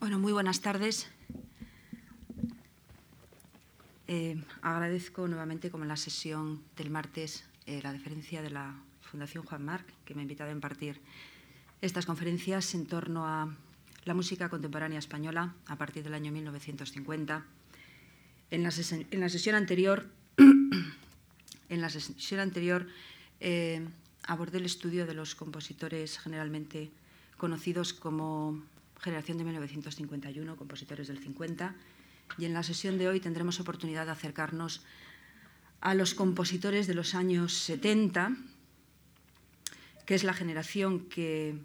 Bueno, muy buenas tardes. Eh, agradezco nuevamente, como en la sesión del martes, eh, la deferencia de la Fundación Juan Marc, que me ha invitado a impartir estas conferencias en torno a la música contemporánea española a partir del año 1950. En la, sesión anterior, en la sesión anterior eh, abordé el estudio de los compositores generalmente conocidos como generación de 1951, compositores del 50, y en la sesión de hoy tendremos oportunidad de acercarnos a los compositores de los años 70, que es la generación que,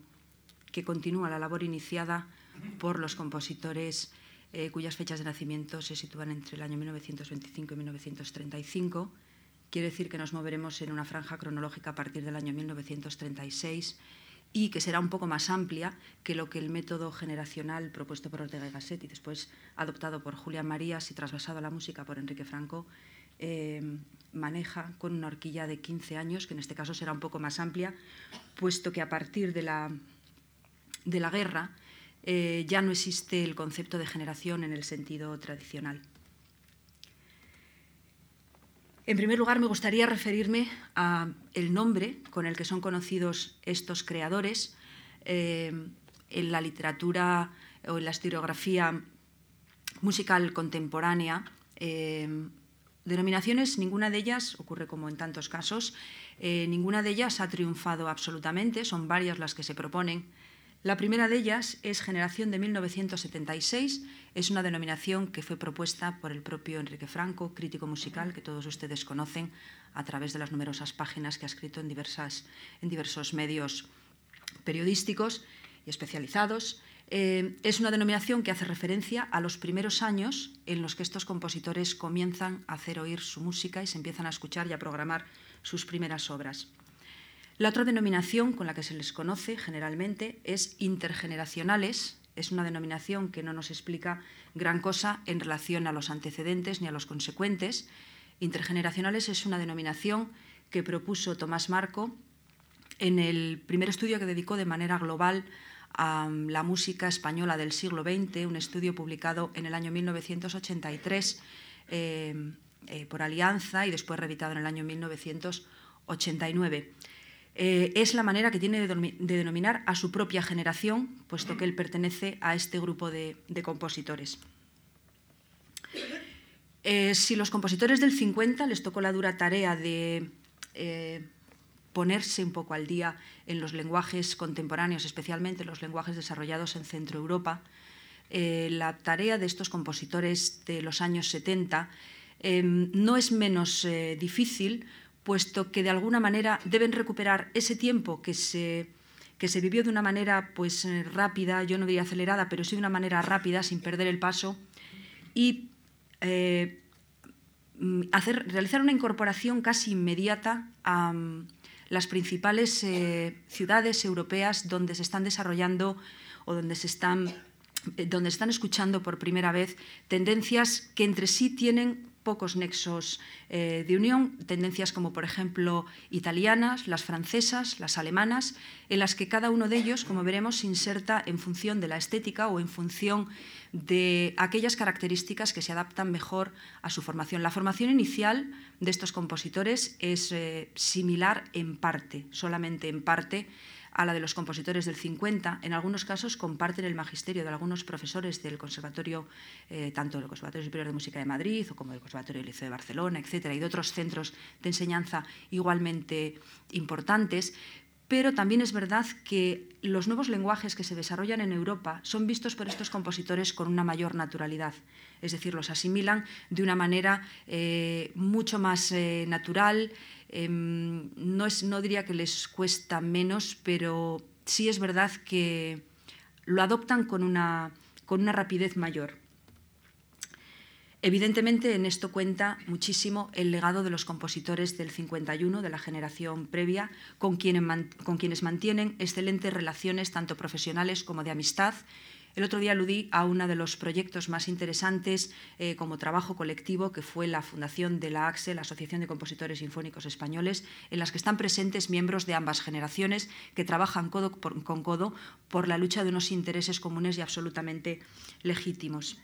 continúa la labor iniciada por los compositores eh, cuyas fechas de nacimiento se sitúan entre el año 1925 y 1935. Quiere decir que nos moveremos en una franja cronológica a partir del año 1936 y que será un poco más amplia que lo que el método generacional propuesto por Ortega y Gasset y después adoptado por Julián Marías y trasvasado a la música por Enrique Franco, eh, maneja con una horquilla de 15 años, que en este caso será un poco más amplia, puesto que a partir de la, de la guerra eh, ya no existe el concepto de generación en el sentido tradicional. En primer lugar, me gustaría referirme al nombre con el que son conocidos estos creadores eh, en la literatura o en la historiografía musical contemporánea. Eh, denominaciones, ninguna de ellas, ocurre como en tantos casos, eh, ninguna de ellas ha triunfado absolutamente, son varias las que se proponen la primera de ellas es Generación de 1976. Es una denominación que fue propuesta por el propio Enrique Franco, crítico musical que todos ustedes conocen a través de las numerosas páginas que ha escrito en, diversos medios periodísticos y especializados. Eh, es una denominación que hace referencia a los primeros años en los que estos compositores comienzan a hacer oír su música y se empiezan a escuchar y a programar sus primeras obras. La otra denominación con la que se les conoce generalmente es intergeneracionales. Es una denominación que no nos explica gran cosa en relación a los antecedentes ni a los consecuentes. Intergeneracionales es una denominación que propuso Tomás Marco en el primer estudio que dedicó de manera global a la música española del siglo XX, un estudio publicado en el año 1983 eh, eh, por Alianza y después reeditado en el año 1989. Eh, es la manera que tiene de, denominar a su propia generación, puesto que él pertenece a este grupo de, compositores. Eh, si los compositores del 50 les tocó la dura tarea de eh, ponerse un poco al día en los lenguajes contemporáneos, especialmente los lenguajes desarrollados en Centro Europa, la tarea de estos compositores de los años 70 no es menos difícil puesto que de alguna manera deben recuperar ese tiempo que se, que se vivió de una manera pues, eh, rápida, yo no diría acelerada, pero sí de una manera rápida, sin perder el paso, y eh, hacer, realizar una incorporación casi inmediata a mm, las principales eh, ciudades europeas donde se están desarrollando o donde se están donde están escuchando por primera vez tendencias que entre sí tienen pocos nexos eh, de unión, tendencias como por ejemplo italianas, las francesas, las alemanas, en las que cada uno de ellos, como veremos, se inserta en función de la estética o en función de aquellas características que se adaptan mejor a su formación. La formación inicial de estos compositores es eh, similar en parte, solamente en parte, a la de los compositores del 50. En algunos casos comparten el magisterio de algunos profesores del Conservatorio, eh, tanto del Conservatorio Superior de Música de Madrid o como del Conservatorio del Liceo de Barcelona, etcétera, y de otros centros de enseñanza igualmente importantes. Pero también es verdad que los nuevos lenguajes que se desarrollan en Europa son vistos por estos compositores con una mayor naturalidad. Es decir, los asimilan de una manera eh, mucho más eh, natural, Em, no, es, no diría que les cuesta menos, pero sí es verdad que lo adoptan con una, con una rapidez mayor. Evidentemente, en esto cuenta muchísimo el legado de los compositores del 51, de la generación previa, con, con quienes mantienen excelentes relaciones, tanto profesionales como de amistad, El otro día aludí a uno de los proyectos más interesantes eh, como trabajo colectivo, que fue la fundación de la AXE, la Asociación de Compositores Sinfónicos Españoles, en las que están presentes miembros de ambas generaciones que trabajan codo con codo por la lucha de unos intereses comunes y absolutamente legítimos.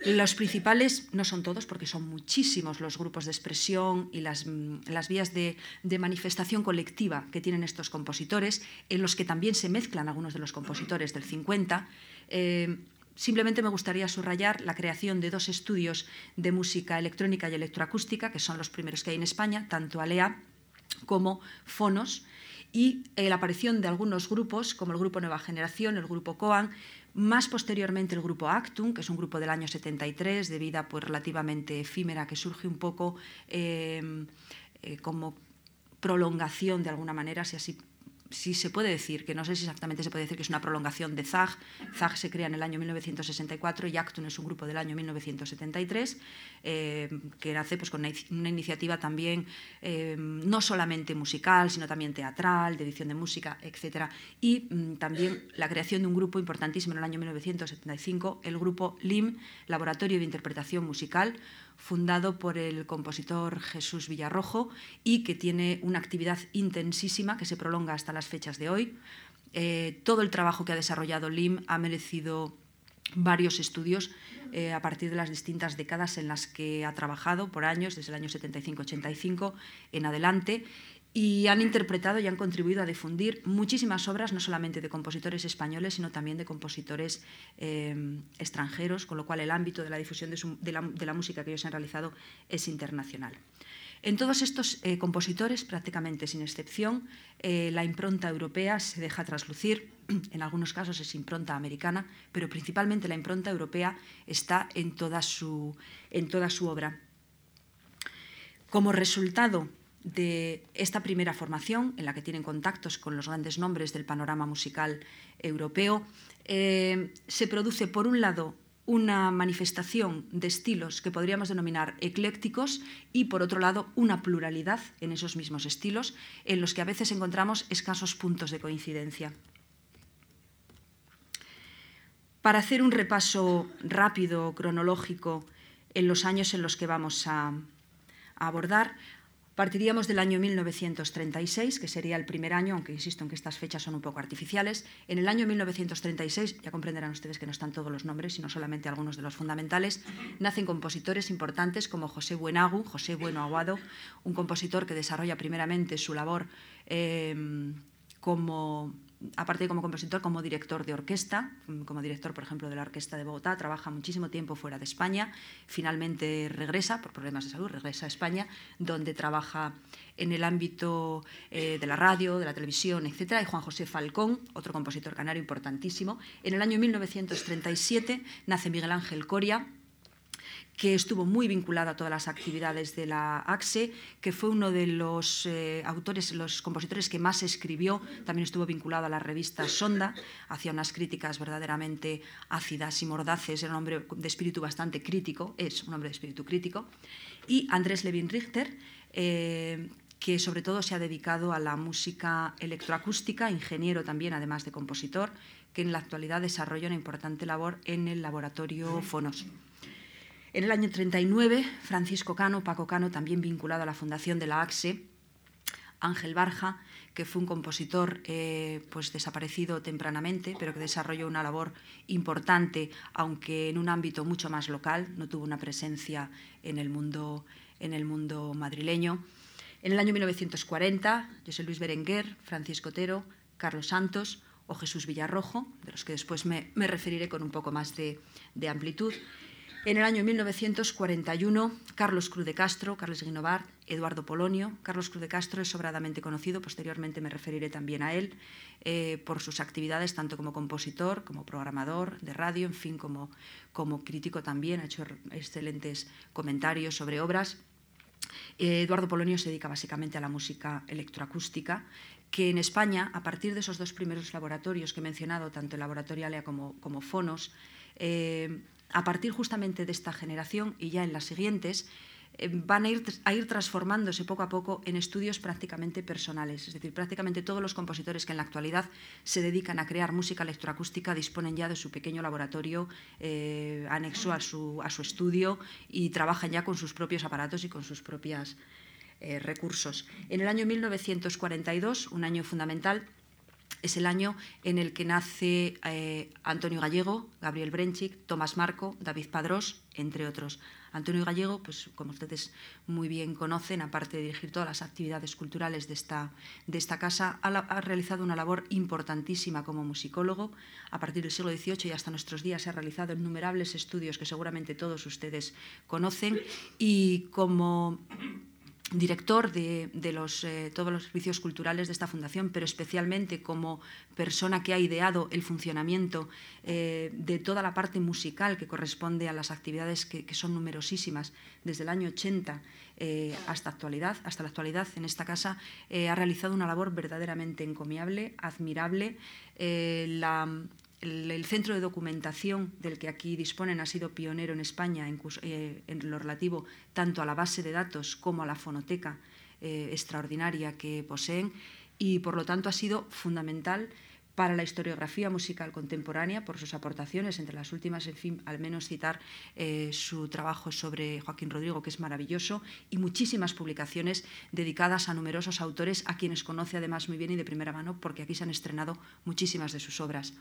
Los principales, no son todos, porque son muchísimos los grupos de expresión y las, mm, vías de, manifestación colectiva que tienen estos compositores, en los que también se mezclan algunos de los compositores del 50. Eh, simplemente me gustaría subrayar la creación de dos estudios de música electrónica y electroacústica, que son los primeros que hay en España, tanto ALEA como Fonos, y la aparición de algunos grupos, como el Grupo Nueva Generación, el Grupo COAN, más posteriormente el grupo Actum, que es un grupo del año 73, de vida pues, relativamente efímera, que surge un poco eh, eh, como prolongación de alguna manera, si así si se puede decir, que no sé si exactamente se puede decir que es una prolongación de ZAG. ZAG se crea en el año 1964 y Actun es un grupo del año 1973, eh, que nace pues, con una, iniciativa también eh, no solamente musical, sino también teatral, de edición de música, etc. Y mm, también la creación de un grupo importantísimo en el año 1975, el grupo LIM, Laboratorio de Interpretación Musical, fundado por el compositor Jesús Villarrojo y que tiene una actividad intensísima que se prolonga hasta las fechas de hoy. Eh, todo el trabajo que ha desarrollado LIM ha merecido varios estudios eh, a partir de las distintas décadas en las que ha trabajado por años, desde el año 75-85 en adelante, y han interpretado y han contribuido a difundir muchísimas obras, no solamente de compositores españoles, sino también de compositores eh, extranjeros, con lo cual el ámbito de la difusión de, la, música que ellos han realizado es internacional. En todos estos eh, compositores, prácticamente sin excepción, eh, la impronta europea se deja traslucir, en algunos casos es impronta americana, pero principalmente la impronta europea está en toda su, obra. Como resultado de esta primera formación, en la que tienen contactos con los grandes nombres del panorama musical europeo, eh, se produce, por un lado, una manifestación de estilos que podríamos denominar eclécticos y, por otro lado, una pluralidad en esos mismos estilos, en los que a veces encontramos escasos puntos de coincidencia. Para hacer un repaso rápido, cronológico, en los años en los que vamos a abordar, Partiríamos del año 1936, que sería el primer año, aunque insisto en que estas fechas son un poco artificiales. En el año 1936, ya comprenderán ustedes que no están todos los nombres, sino solamente algunos de los fundamentales, nacen compositores importantes como José Buenagu, José Bueno Aguado, un compositor que desarrolla primeramente su labor eh, como aparte como compositor, como director de orquesta, mm, como director, por ejemplo, de la Orquesta de Bogotá, trabaja muchísimo tiempo fuera de España, finalmente regresa, por problemas de salud, regresa a España, donde trabaja en el ámbito eh, de la radio, de la televisión, etc. Y Juan José Falcón, otro compositor canario importantísimo. En el año 1937 nace Miguel Ángel Coria, que estuvo muy vinculado a todas las actividades de la AXE, que fue uno de los eh, autores, los compositores que más escribió, también estuvo vinculado a la revista Sonda, hacía unas críticas verdaderamente ácidas y mordaces, era un hombre de espíritu bastante crítico, es un hombre de espíritu crítico, y Andrés Levin Richter, eh, que sobre todo se ha dedicado a la música electroacústica, ingeniero también, además de compositor, que en la actualidad desarrolla una importante labor en el laboratorio Fonos. En el año 39, Francisco Cano, Paco Cano, también vinculado a la fundación de la AXE, Ángel Barja, que fue un compositor eh, pues desaparecido tempranamente, pero que desarrolló una labor importante, aunque en un ámbito mucho más local, no tuvo una presencia en el mundo, en el mundo madrileño. En el año 1940, José Luis Berenguer, Francisco Otero, Carlos Santos o Jesús Villarrojo, de los que después me, referiré con un poco más de amplitud. En el año 1941, Carlos Cruz de Castro, Carlos Guinovar, Eduardo Polonio. Carlos Cruz de Castro es sobradamente conocido, posteriormente me referiré también a él, eh, por sus actividades tanto como compositor, como programador de radio, en fin, como, como crítico también, ha hecho excelentes comentarios sobre obras. Eh, Eduardo Polonio se dedica básicamente a la música electroacústica, que en España, a partir de esos dos primeros laboratorios que he mencionado, tanto el laboratorio ALEA como, como Fonos, eh, a partir justamente de esta generación y ya en las siguientes, eh, van a ir, a ir transformándose poco a poco en estudios prácticamente personales. Es decir, prácticamente todos los compositores que en la actualidad se dedican a crear música electroacústica disponen ya de su pequeño laboratorio eh, anexo a su, a su, estudio y trabajan ya con sus propios aparatos y con sus propios eh, recursos. En el año 1942, un año fundamental, es el año en el que nace Antonio Gallego, Gabriel Brenchik, Tomás Marco, David Padrós, entre otros. Antonio Gallego, pues como ustedes muy bien conocen, aparte de dirigir todas las actividades culturales de esta, de esta casa, ha, realizado una labor importantísima como musicólogo. A partir del siglo XVIII y hasta nuestros días ha realizado innumerables estudios que seguramente todos ustedes conocen y como director de, eh, todos los servicios culturales de esta fundación, pero especialmente como persona que ha ideado el funcionamiento eh, de toda la parte musical que corresponde a las actividades que, son numerosísimas desde el año 80 eh, hasta, actualidad, hasta la actualidad en esta casa, ha realizado una labor verdaderamente encomiable, admirable. El, centro de documentación del que aquí disponen ha sido pionero en España en, eh, lo relativo tanto a la base de datos como a la fonoteca eh, extraordinaria que poseen y por lo tanto ha sido fundamental para la historiografía musical contemporánea por sus aportaciones, entre las últimas, en fin, al menos citar eh, su trabajo sobre Joaquín Rodrigo, que es maravilloso, y muchísimas publicaciones dedicadas a numerosos autores a quienes conoce además muy bien y de primera mano, porque aquí se han estrenado muchísimas de sus obras.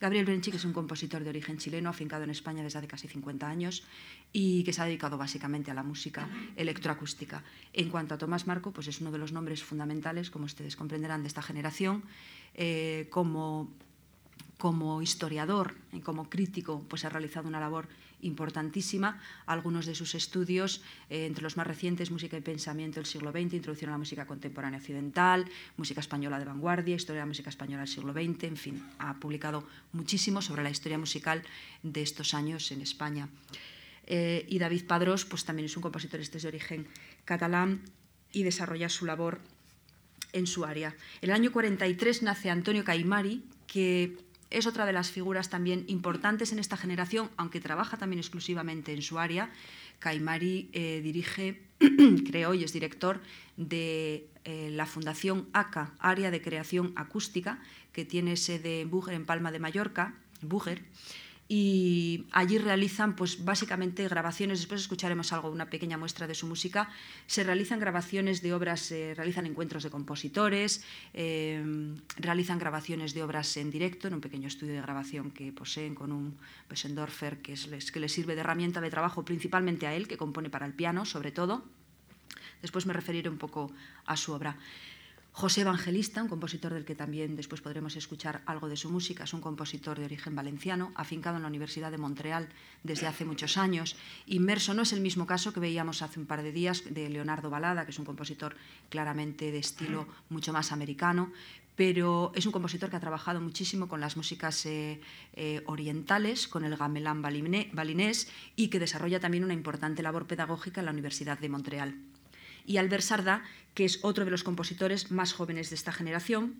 Gabriel Brenchik es un compositor de origen chileno, afincado en España desde hace casi 50 años y que se ha dedicado básicamente a la música electroacústica. En cuanto a Tomás Marco, pues es uno de los nombres fundamentales, como ustedes comprenderán, de esta generación. Eh, como, como historiador y como crítico, pues ha realizado una labor importantísima. Algunos de sus estudios, eh, entre los más recientes, Música y Pensamiento del siglo XX, Introducción a la Música Contemporánea Occidental, Música Española de Vanguardia, Historia de la Música Española del siglo XX, en fin, ha publicado muchísimo sobre la historia musical de estos años en España. Eh, y David Padrós, pues también es un compositor este de origen catalán y desarrolla su labor en su área. El año 43 nace Antonio Caimari, que es otra de las figuras también importantes en esta generación, aunque trabaja también exclusivamente en su área. Caimari eh, dirige, creó y es director de eh, la Fundación ACA, Área de Creación Acústica, que tiene sede en Búger, en Palma de Mallorca, Búger, y allí realizan pues básicamente grabaciones, después escucharemos algo, una pequeña muestra de su música, se realizan grabaciones de obras, se realizan encuentros de compositores, eh, realizan grabaciones de obras en directo en un pequeño estudio de grabación que poseen con un Bessendorfer que, es, que les sirve de herramienta de trabajo principalmente a él, que compone para el piano sobre todo. Después me referiré un poco a su obra. José Evangelista, un compositor del que también después podremos escuchar algo de su música, es un compositor de origen valenciano, afincado en la Universidad de Montreal desde hace muchos años. Inmerso no es el mismo caso que veíamos hace un par de días de Leonardo Balada, que es un compositor claramente de estilo mucho más americano, pero es un compositor que ha trabajado muchísimo con las músicas eh, eh, orientales, con el gamelán balinés y que desarrolla también una importante labor pedagógica en la Universidad de Montreal y Albert Sarda, que es otro de los compositores más jóvenes de esta generación.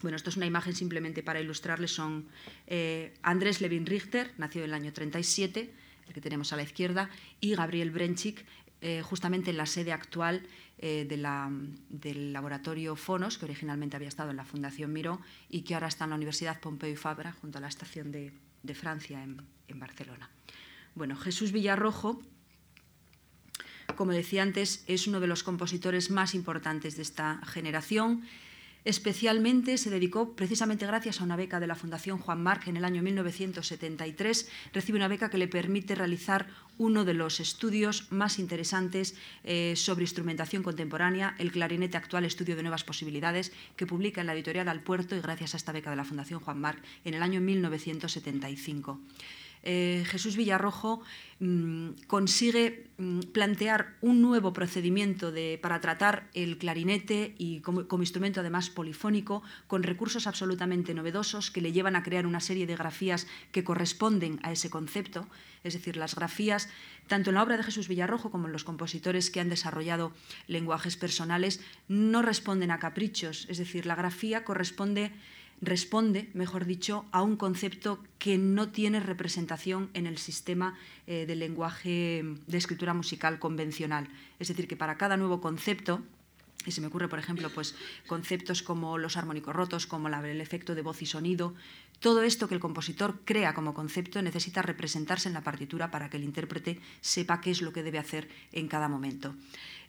Bueno, esto es una imagen simplemente para ilustrarles. Son eh, Andrés Levin Richter, nacido en el año 37, el que tenemos a la izquierda, y Gabriel Brenchik, eh, justamente en la sede actual eh, del laboratorio Fonos, que originalmente había estado en la Fundación Miró y que ahora está en la Universidad Pompeu Fabra, junto a la estación de, Francia en, en Barcelona. Bueno, Jesús Villarrojo como decía antes, es uno de los compositores más importantes de esta generación. Especialmente se dedicó, precisamente gracias a una beca de la Fundación Juan Marc en el año 1973, recibe una beca que le permite realizar uno de los estudios más interesantes eh, sobre instrumentación contemporánea, el clarinete actual, estudio de nuevas posibilidades, que publica en la editorial Al Puerto y gracias a esta beca de la Fundación Juan Marc en el año 1975. Eh, Jesús Villarrojo mm, consigue mm, plantear un nuevo procedimiento para tratar el clarinete y como, instrumento además polifónico, con recursos absolutamente novedosos que le llevan a crear una serie de grafías que corresponden a ese concepto, es decir, las grafías, tanto en la obra de Jesús Villarrojo como en los compositores que han desarrollado lenguajes personales, no responden a caprichos, es decir, la grafía corresponde responde, mejor dicho, a un concepto que no tiene representación en el sistema eh, del lenguaje de escritura musical convencional. Es decir, que para cada nuevo concepto, y se me ocurre, por ejemplo, pues, conceptos como los armónicos rotos, como el efecto de voz y sonido. Todo esto que el compositor crea como concepto necesita representarse en la partitura para que el intérprete sepa qué es lo que debe hacer en cada momento.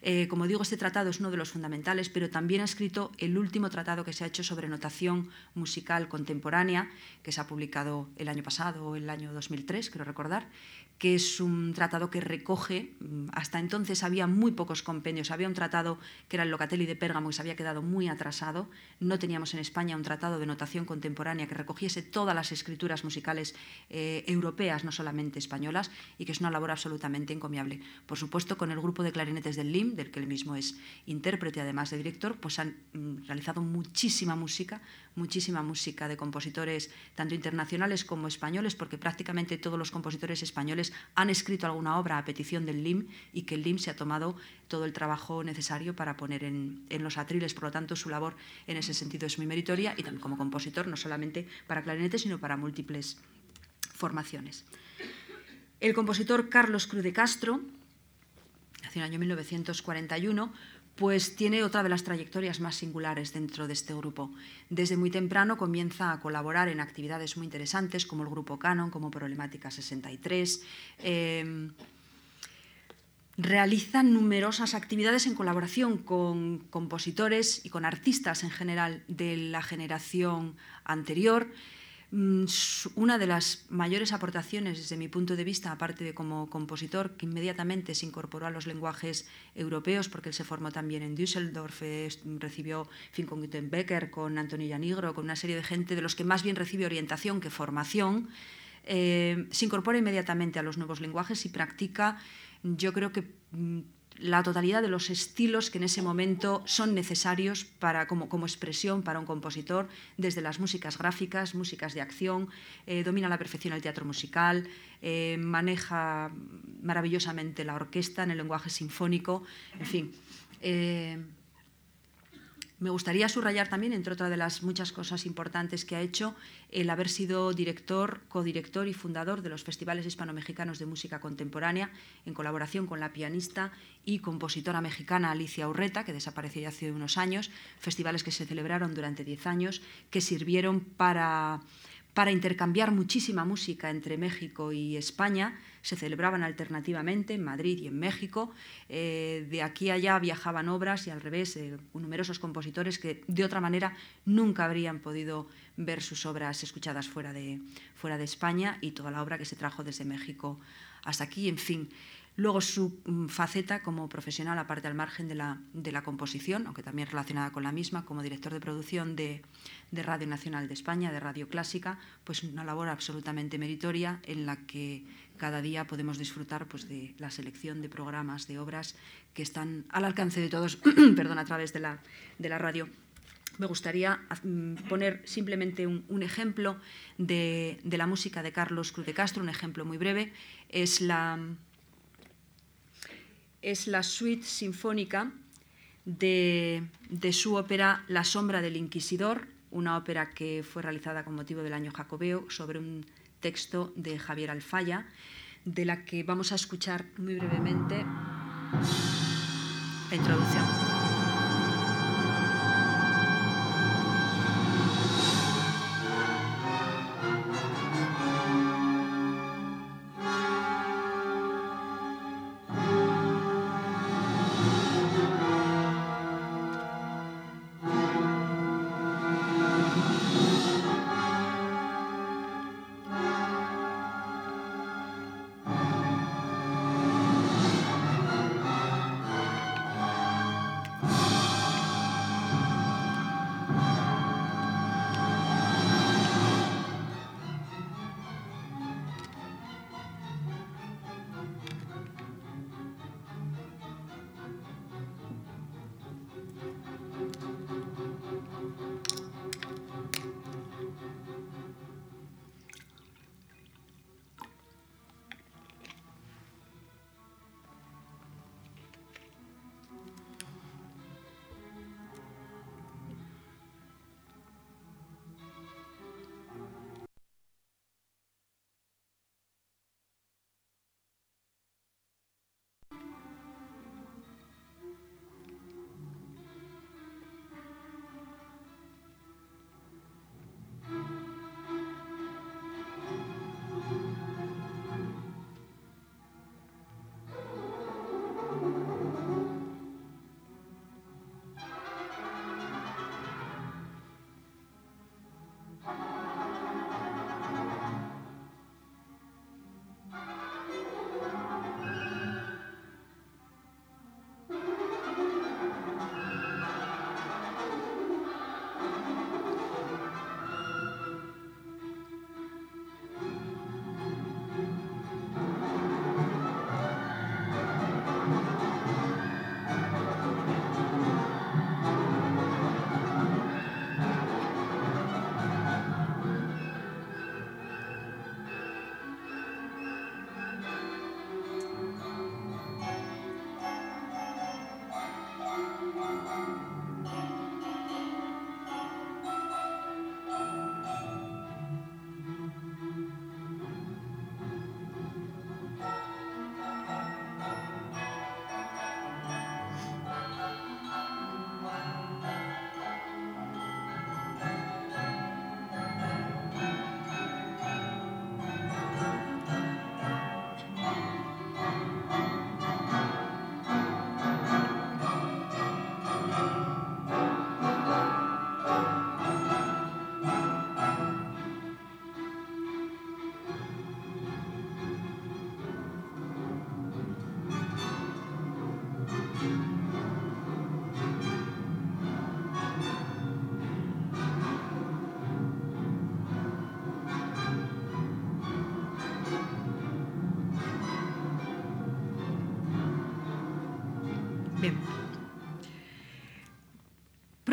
Eh, como digo, este tratado es uno de los fundamentales, pero también ha escrito el último tratado que se ha hecho sobre notación musical contemporánea, que se ha publicado el año pasado, el año 2003, creo recordar, que es un tratado que recoge, mm, hasta entonces había muy pocos compendios, había un tratado que era el Locatelli de Pérgamo que se había quedado muy atrasado, no teníamos en España un tratado de notación contemporánea que recogiese todas las escrituras musicales eh, europeas, no solamente españolas, y que es una labor absolutamente encomiable. Por supuesto, con el grupo de clarinetes del LIM, del que él mismo es intérprete además de director, pues han mm, realizado muchísima música, muchísima música de compositores tanto internacionales como españoles, porque prácticamente todos los compositores españoles han escrito alguna obra a petición del LIM y que el LIM se ha tomado todo el trabajo necesario para poner en, los atriles. Por lo tanto, su labor en ese sentido es muy meritoria y también como compositor, no solamente para clarinete, sino para múltiples formaciones. El compositor Carlos Cruz de Castro, hacia el año 1941, pues tiene otra de las trayectorias más singulares dentro de este grupo. Desde muy temprano comienza a colaborar en actividades muy interesantes como el Grupo Canon, como Problemática 63. Eh, realiza numerosas actividades en colaboración con compositores y con artistas en general de la generación anterior. Mm, una de las mayores aportaciones desde mi punto de vista, aparte de como compositor, que inmediatamente se incorporó a los lenguajes europeos, porque él se formó también en Düsseldorf, eh, recibió fin con Gutenbecker, con Antonio Yanigro, con una serie de gente de los que más bien recibe orientación que formación, eh, se incorpora inmediatamente a los nuevos lenguajes y practica, yo creo que mm, la totalidad de los estilos que en ese momento son necesarios para, como, expresión para un compositor, desde las músicas gráficas, músicas de acción, eh, domina a la perfección el teatro musical, eh, maneja maravillosamente la orquesta en el lenguaje sinfónico, en fin. Eh, me gustaría subrayar también, entre otras de las muchas cosas importantes que ha hecho, el haber sido director, codirector y fundador de los festivales hispano-mexicanos de música contemporánea, en colaboración con la pianista y compositora mexicana Alicia Urreta, que desapareció hace unos años, festivales que se celebraron durante diez años, que sirvieron para para intercambiar muchísima música entre México y España. Se celebraban alternativamente en Madrid y en México. Eh, de aquí a allá viajaban obras y al revés, eh, numerosos compositores que de otra manera nunca habrían podido ver sus obras escuchadas fuera de, fuera de España y toda la obra que se trajo desde México hasta aquí. En fin, Luego su mm, faceta como profesional, aparte al margen de la, de la composición, aunque también relacionada con la misma, como director de producción de, de, Radio Nacional de España, de Radio Clásica, pues una labor absolutamente meritoria en la que cada día podemos disfrutar pues, de la selección de programas, de obras que están al alcance de todos perdón, a través de la, de la radio. Me gustaría mm, poner simplemente un, ejemplo de, de, la música de Carlos Cruz de Castro, un ejemplo muy breve. Es la es la suite sinfónica de, su ópera La sombra del inquisidor, una ópera que fue realizada con motivo del año jacobeo sobre un texto de Javier Alfaya, de la que vamos a escuchar muy brevemente la introducción.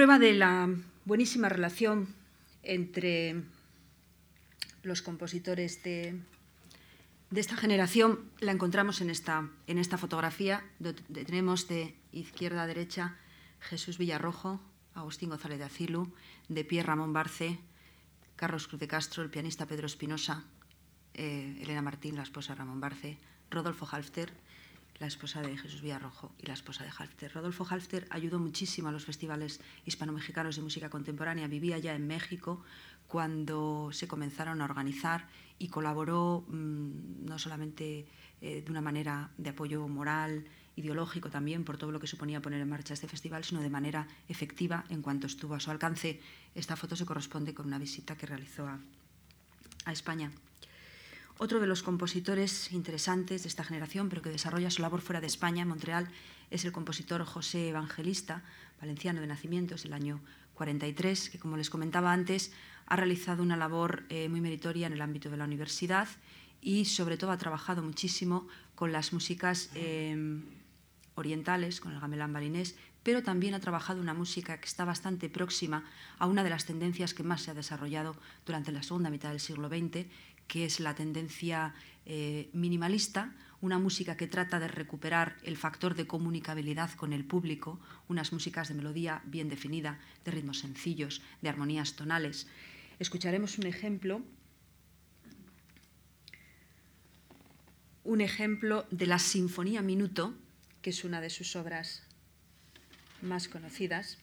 Prueba de la buenísima relación entre los compositores de, esta generación la encontramos en esta, en esta fotografía. Donde tenemos de izquierda a derecha Jesús Villarrojo, Agustín González de Acilu, de pie Ramón Barce, Carlos Cruz de Castro, el pianista Pedro Espinosa, eh, Elena Martín, la esposa de Ramón Barce, Rodolfo Halfter, la esposa de Jesús Villarrojo y la esposa de Halfter. Rodolfo Halfter ayudó muchísimo a los festivales hispano-mexicanos de música contemporánea. Vivía ya en México cuando se comenzaron a organizar y colaboró mm, no solamente eh, de una manera de apoyo moral, ideológico también por todo lo que suponía poner en marcha este festival, sino de manera efectiva en cuanto estuvo a su alcance. Esta foto se corresponde con una visita que realizó a, a España. Otro de los compositores interesantes de esta generación, pero que desarrolla su labor fuera de España, en Montreal, es el compositor José Evangelista, valenciano de nacimiento, es el año 43, que como les comentaba antes, ha realizado una labor eh, muy meritoria en el ámbito de la universidad y sobre todo ha trabajado muchísimo con las músicas eh, orientales, con el gamelán balinés, pero también ha trabajado una música que está bastante próxima a una de las tendencias que más se ha desarrollado durante la segunda mitad del siglo XX, que es la tendencia eh, minimalista, una música que trata de recuperar el factor de comunicabilidad con el público, unas músicas de melodía bien definida, de ritmos sencillos, de armonías tonales. Escucharemos un ejemplo, un ejemplo de la Sinfonía Minuto, que es una de sus obras más conocidas.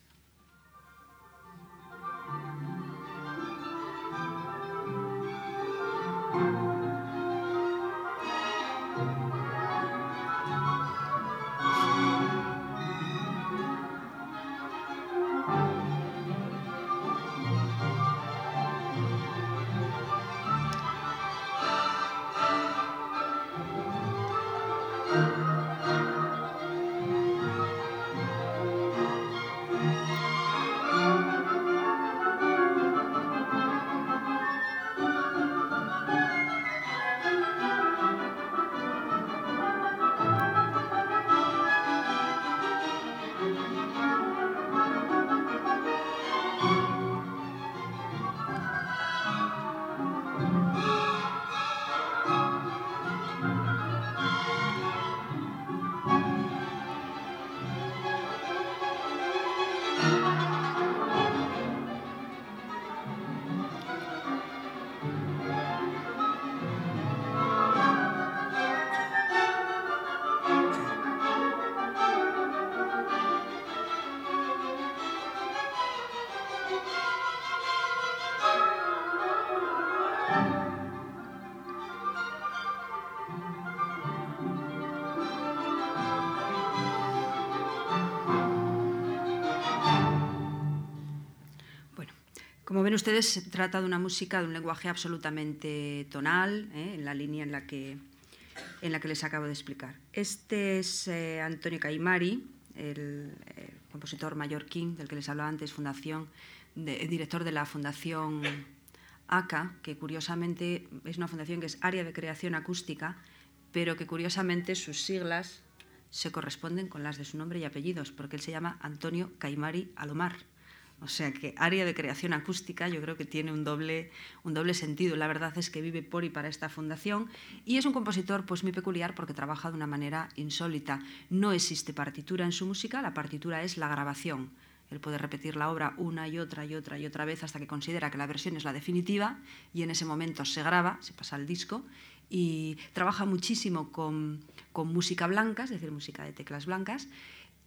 Ven ustedes, se trata de una música de un lenguaje absolutamente tonal, ¿eh? en la línea en la, que, en la que les acabo de explicar. Este es eh, Antonio Caimari, el, eh, compositor mallorquín del que les hablaba antes, fundación director de la Fundación ACA, que curiosamente es una fundación que es Área de Creación Acústica, pero que curiosamente sus siglas se corresponden con las de su nombre y apellidos, porque él se llama Antonio Caimari Alomar. O sea que área de creación acústica yo creo que tiene un doble, un doble sentido. La verdad es que vive por y para esta fundación y es un compositor pues muy peculiar porque trabaja de una manera insólita. No existe partitura en su música, la partitura es la grabación. Él puede repetir la obra una y otra y otra y otra vez hasta que considera que la versión es la definitiva y en ese momento se graba, se pasa al disco y trabaja muchísimo con, con música blanca, es decir, música de teclas blancas.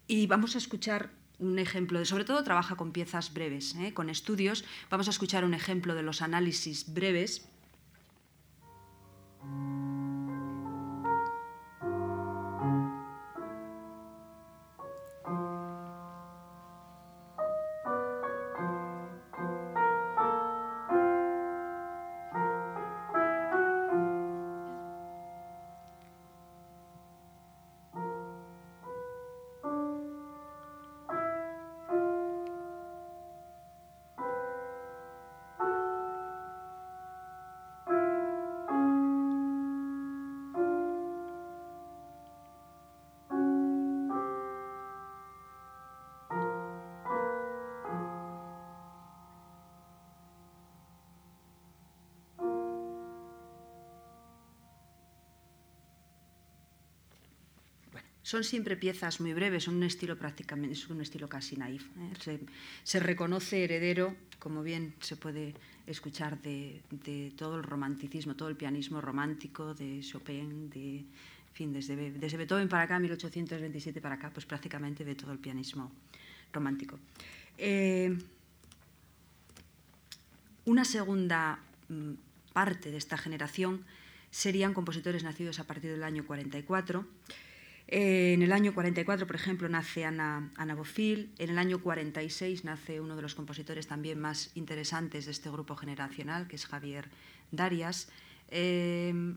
Y vamos a escuchar un ejemplo, de, sobre todo trabaja con piezas breves, ¿eh? con estudios. Vamos a escuchar un ejemplo de los análisis breves. Son siempre piezas muy breves, son un estilo prácticamente, es un estilo casi naif. ¿eh? Se, reconoce heredero, como bien se puede escuchar, de, todo el romanticismo, todo el pianismo romántico de Chopin, de, fin, desde, Beethoven para acá, 1827 para acá, pues prácticamente de todo el pianismo romántico. Eh, una segunda mm, parte de esta generación serían compositores nacidos a partir del año 44 en el año 44, por ejemplo, nace Ana, Ana Bofil. En el año 46 nace uno de los compositores también más interesantes de este grupo generacional, que es Javier Darias. Eh,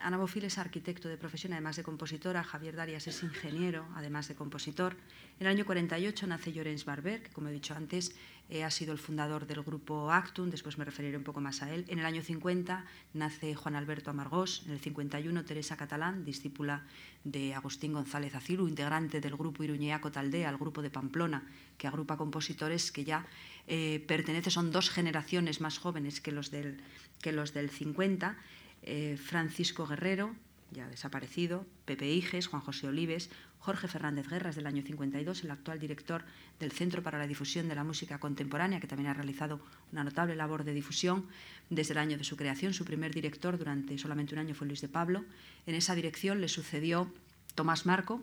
Ana Bofil es arquitecto de profesión, además de compositora. Javier Darias es ingeniero, además de compositor. En el año 48 nace Llorens Barber, que como he dicho antes, eh, ha sido el fundador del grupo Actum, después me referiré un poco más a él. En el año 50 nace Juan Alberto Amargós. En el 51 Teresa Catalán, discípula de Agustín González Aciru, integrante del grupo Iruñeaco Taldea, el grupo de Pamplona, que agrupa compositores que ya eh, pertenecen, son dos generaciones más jóvenes que los del, que los del 50 eh, Francisco Guerrero, ya desaparecido, Pepe Iges, Juan José Olives, Jorge Fernández Guerras del año 52, el actual director del Centro para la Difusión de la Música Contemporánea, que también ha realizado una notable labor de difusión desde el año de su creación. Su primer director durante solamente un año fue Luis de Pablo. En esa dirección le sucedió Tomás Marco,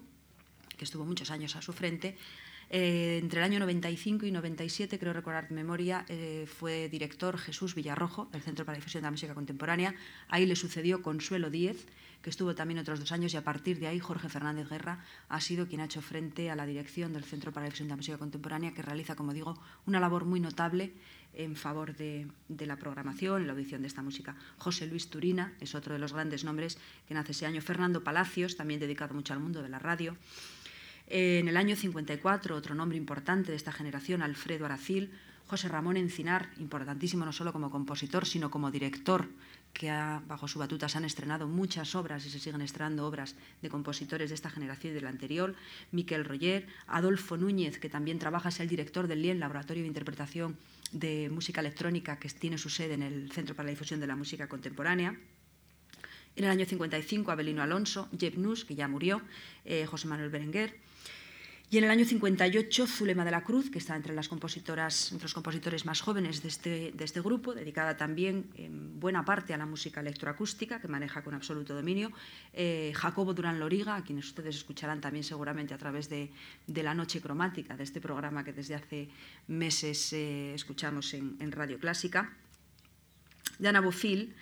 que estuvo muchos años a su frente, eh, entre el año 95 y 97, creo recordar de memoria, eh, fue director Jesús Villarrojo del Centro para la Difusión de la Música Contemporánea. Ahí le sucedió Consuelo Díez, que estuvo también otros dos años, y a partir de ahí Jorge Fernández Guerra ha sido quien ha hecho frente a la dirección del Centro para la Difusión de la Música Contemporánea, que realiza, como digo, una labor muy notable en favor de, de la programación la audición de esta música. José Luis Turina es otro de los grandes nombres que nace ese año. Fernando Palacios, también dedicado mucho al mundo de la radio. En el año 54, otro nombre importante de esta generación, Alfredo Aracil, José Ramón Encinar, importantísimo no solo como compositor, sino como director, que bajo su batuta se han estrenado muchas obras y se siguen estrenando obras de compositores de esta generación y de la anterior, Miquel Roger, Adolfo Núñez, que también trabaja, es el director del LIEN, Laboratorio de Interpretación de Música Electrónica, que tiene su sede en el Centro para la Difusión de la Música Contemporánea. En el año 55, Abelino Alonso, Jeb Nus, que ya murió, eh, José Manuel Berenguer, y en el año 58, Zulema de la Cruz, que está entre, las compositoras, entre los compositores más jóvenes de este, de este grupo, dedicada también en buena parte a la música electroacústica, que maneja con absoluto dominio. Eh, Jacobo Durán Loriga, a quienes ustedes escucharán también seguramente a través de, de La Noche Cromática, de este programa que desde hace meses eh, escuchamos en, Radio Clásica. Dana Bofil,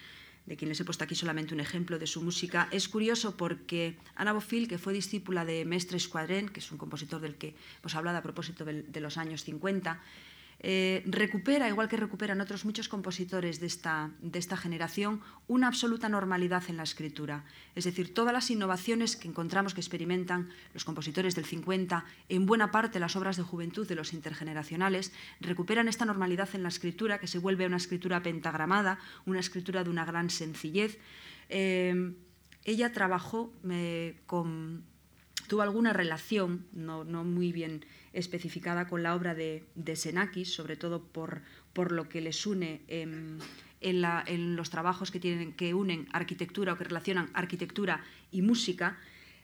de quien les he puesto aquí solamente un ejemplo de su música, es curioso porque Ana Bofil, que fue discípula de Mestre Escuadrén, que es un compositor del que hemos hablado a propósito de los años 50, eh, recupera, igual que recuperan otros muchos compositores de esta, de esta generación, una absoluta normalidad en la escritura. Es decir, todas las innovaciones que encontramos que experimentan los compositores del 50, en buena parte las obras de juventud de los intergeneracionales, recuperan esta normalidad en la escritura, que se vuelve una escritura pentagramada, una escritura de una gran sencillez. Eh, ella trabajó eh, con tuvo alguna relación, no, no muy bien especificada con la obra de, de Senakis, sobre todo por, por lo que les une en, en, los trabajos que, tienen, que unen arquitectura o que relacionan arquitectura y música.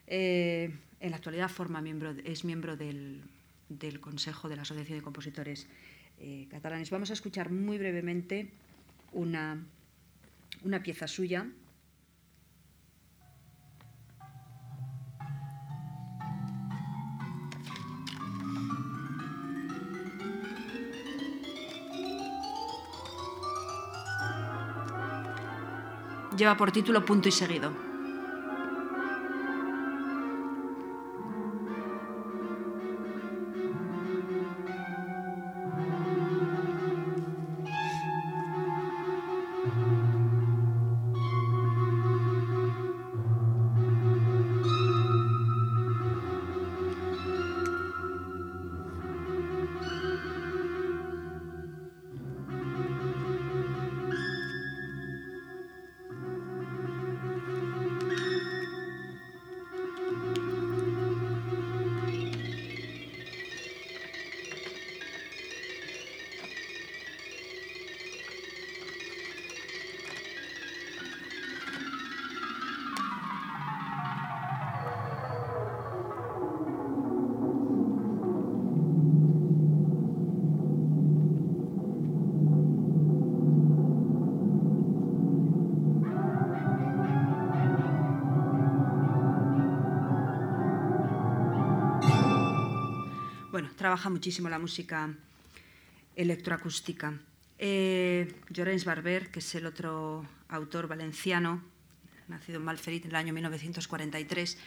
Eh, en la actualidad forma miembro, es miembro del, del, Consejo de la Asociación de Compositores eh, Catalanes. Vamos a escuchar muy brevemente una, una pieza suya lleva por título Punto y Seguido. Trabaja muchísimo la música electroacústica. Eh, Llorens Barber, que es el otro autor valenciano, nacido en Malferit en el año 1943,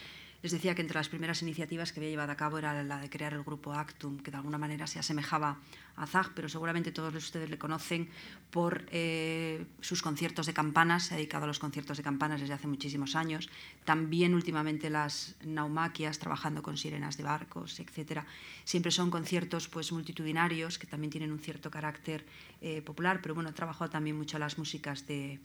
les decía que entre las primeras iniciativas que había llevado a cabo era la de crear el grupo Actum, que de alguna manera se asemejaba a Zag, pero seguramente todos ustedes le conocen por eh, sus conciertos de campanas, se ha dedicado a los conciertos de campanas desde hace muchísimos años, también últimamente las naumaquias, trabajando con sirenas de barcos, etc. Siempre son conciertos pues, multitudinarios que también tienen un cierto carácter eh, popular, pero bueno, ha trabajado también mucho las músicas de,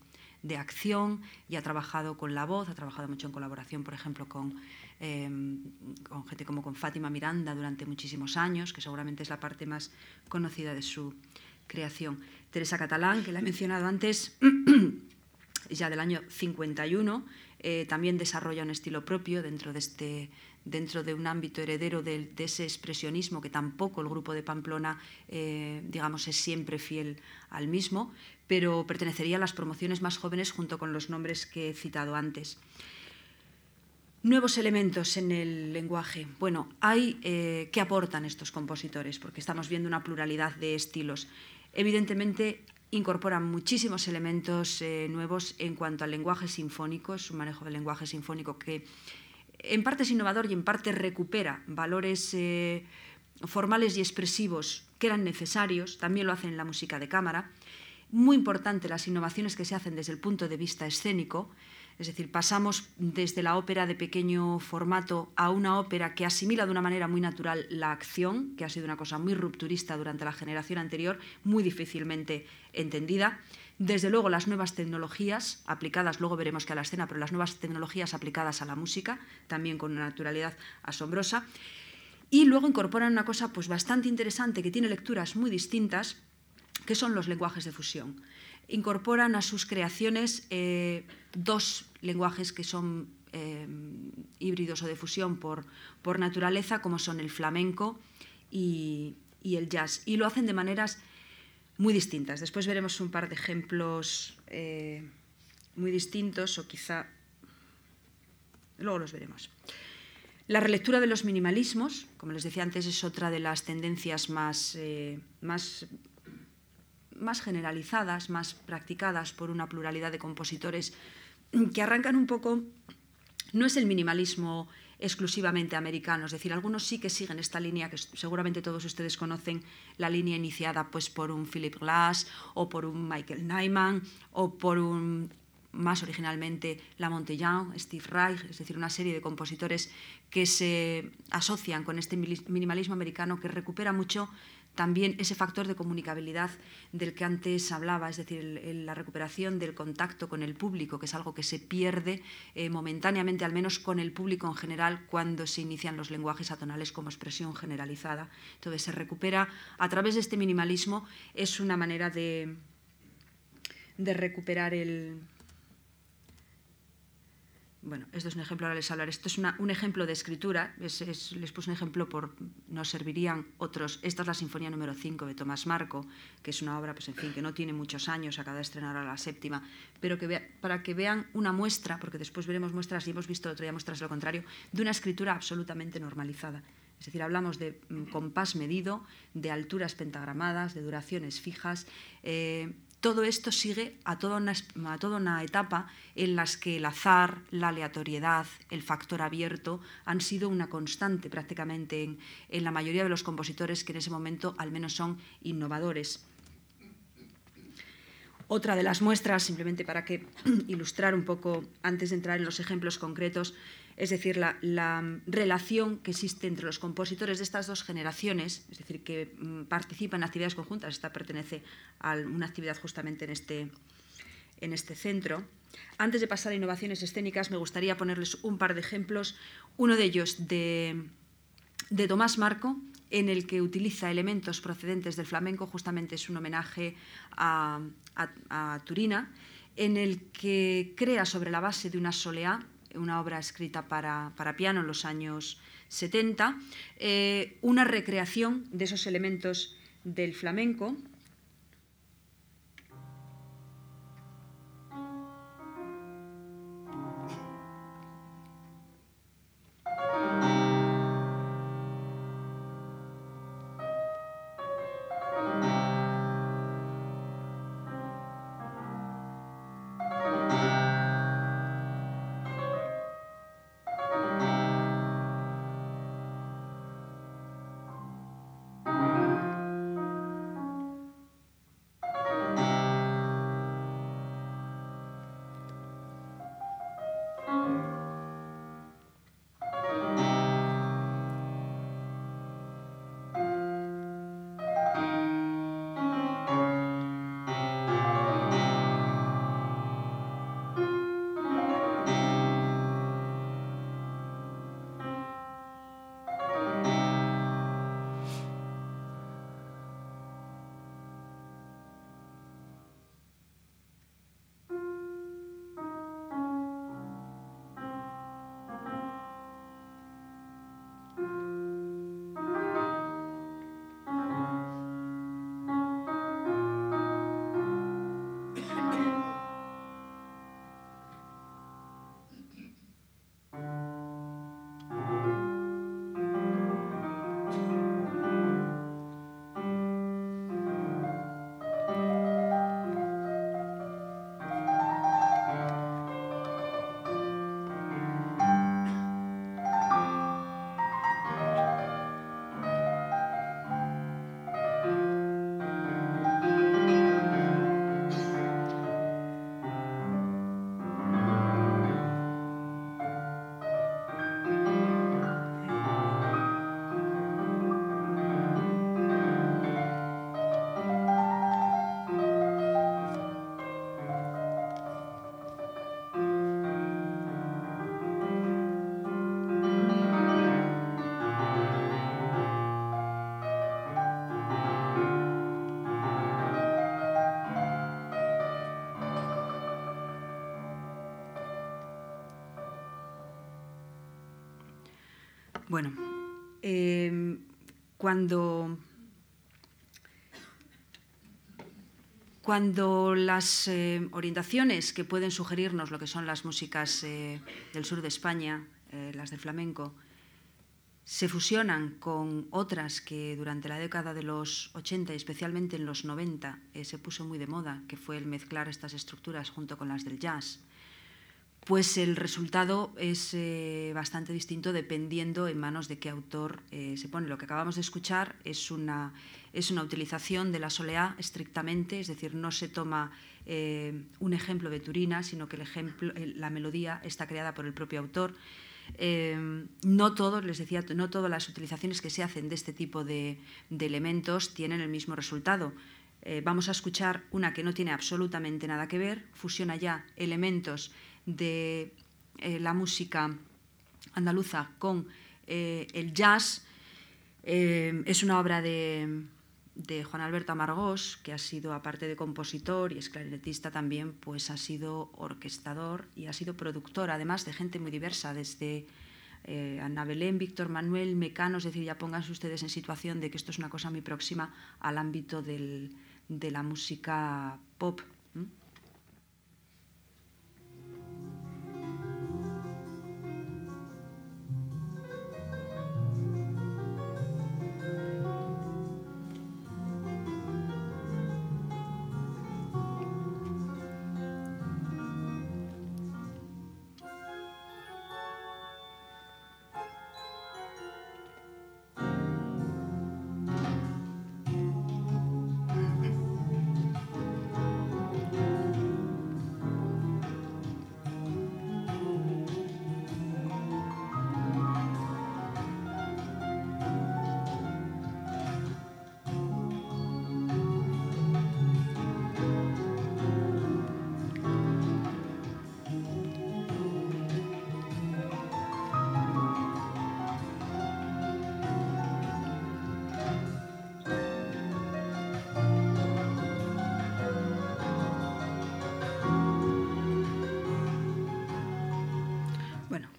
de acción y ha trabajado con la voz, ha trabajado mucho en colaboración, por ejemplo, con Em, con gente como con Fátima Miranda durante muchísimos años, que seguramente es la parte más conocida de su creación. Teresa Catalán, que la he mencionado antes, ya del año 51, eh, también desarrolla un estilo propio dentro de, este, dentro de un ámbito heredero de, ese expresionismo que tampoco el grupo de Pamplona, eh, digamos, es siempre fiel al mismo, pero pertenecería a las promociones más jóvenes junto con los nombres que he citado antes. Nuevos elementos en el lenguaje. Bueno, hay eh, qué aportan estos compositores, porque estamos viendo una pluralidad de estilos. Evidentemente incorporan muchísimos elementos eh, nuevos en cuanto al lenguaje sinfónico, es un manejo del lenguaje sinfónico que en parte es innovador y en parte recupera valores eh, formales y expresivos que eran necesarios, también lo hacen en la música de cámara. Muy importante las innovaciones que se hacen desde el punto de vista escénico, es decir, pasamos desde la ópera de pequeño formato a una ópera que asimila de una manera muy natural la acción, que ha sido una cosa muy rupturista durante la generación anterior, muy difícilmente entendida. Desde luego las nuevas tecnologías aplicadas, luego veremos que a la escena, pero las nuevas tecnologías aplicadas a la música, también con una naturalidad asombrosa. Y luego incorporan una cosa pues, bastante interesante que tiene lecturas muy distintas, que son los lenguajes de fusión incorporan a sus creaciones eh, dos lenguajes que son eh, híbridos o de fusión por, por, naturaleza, como son el flamenco y, el jazz. Y lo hacen de maneras muy distintas. Después veremos un par de ejemplos eh, muy distintos o quizá... Luego los veremos. La relectura de los minimalismos, como les decía antes, es otra de las tendencias más, más más generalizadas, más practicadas por una pluralidad de compositores que arrancan un poco, no es el minimalismo exclusivamente americano, es decir, algunos sí que siguen esta línea que seguramente todos ustedes conocen, la línea iniciada pues por un Philip Glass o por un Michael Nyman o por un más originalmente La Montellán, Steve Reich, es decir, una serie de compositores que se asocian con este minimalismo americano que recupera mucho también ese factor de comunicabilidad del que antes hablaba, es decir, la recuperación del contacto con el público, que es algo que se pierde eh, momentáneamente, al menos con el público en general, cuando se inician los lenguajes atonales como expresión generalizada. Entonces se recupera a través de este minimalismo, es una manera de, de recuperar el, bueno, esto es un ejemplo, ahora les hablaré. Esto es un ejemplo de escritura, les puse un ejemplo por, nos servirían otros. Esta es la Sinfonía número 5 de Tomás Marco, que es una obra, pues en fin, que no tiene muchos años, acaba de estrenar a la séptima, pero que para que vean una muestra, porque después veremos muestras y hemos visto otro día muestras lo contrario, de una escritura absolutamente normalizada. Es decir, hablamos de mm, compás medido, de alturas pentagramadas, de duraciones fijas. Eh, todo esto sigue a toda, una, etapa en las que el azar, la aleatoriedad, el factor abierto han sido una constante prácticamente en, en la mayoría de los compositores que en ese momento al menos son innovadores. Otra de las muestras, simplemente para que ilustrar un poco, antes de entrar en los ejemplos concretos, es decir, la, relación que existe entre los compositores de estas dos generaciones, es decir, que mm, participan en actividades conjuntas, esta pertenece a una actividad justamente en este, en este centro. Antes de pasar a innovaciones escénicas, me gustaría ponerles un par de ejemplos. Uno de ellos de, Tomás Marco, en el que utiliza elementos procedentes del flamenco, justamente es un homenaje a, Turina, en el que crea sobre la base de una soleá una obra escrita para, piano en los años 70, eh, una recreación de esos elementos del flamenco Bueno, eh, cuando, cuando las eh, orientaciones que pueden sugerirnos lo que son las músicas eh, del sur de España, eh, las del flamenco, se fusionan con otras que durante la década de los 80 y especialmente en los 90 se puso muy de moda, que fue el mezclar estas estructuras junto con las del jazz pues el resultado es eh, bastante distinto dependiendo en manos de qué autor eh, se pone. Lo que acabamos de escuchar es una, es una utilización de la soleá estrictamente, es decir, no se toma eh, un ejemplo de Turina, sino que la melodía está creada por el propio autor. no todos, les decía, no todas las utilizaciones que se hacen de este tipo de, de elementos tienen el mismo resultado. vamos a escuchar una que no tiene absolutamente nada que ver, fusiona ya elementos de eh, la música andaluza con eh, el jazz. Eh, es una obra de, Juan Alberto Amargós, que ha sido, aparte de compositor y es clarinetista también, pues ha sido orquestador y ha sido productor, además de gente muy diversa, desde Ana Belén, Víctor Manuel, Mecano, es decir, ya pónganse ustedes en situación de que esto es una cosa muy próxima al ámbito de la música pop.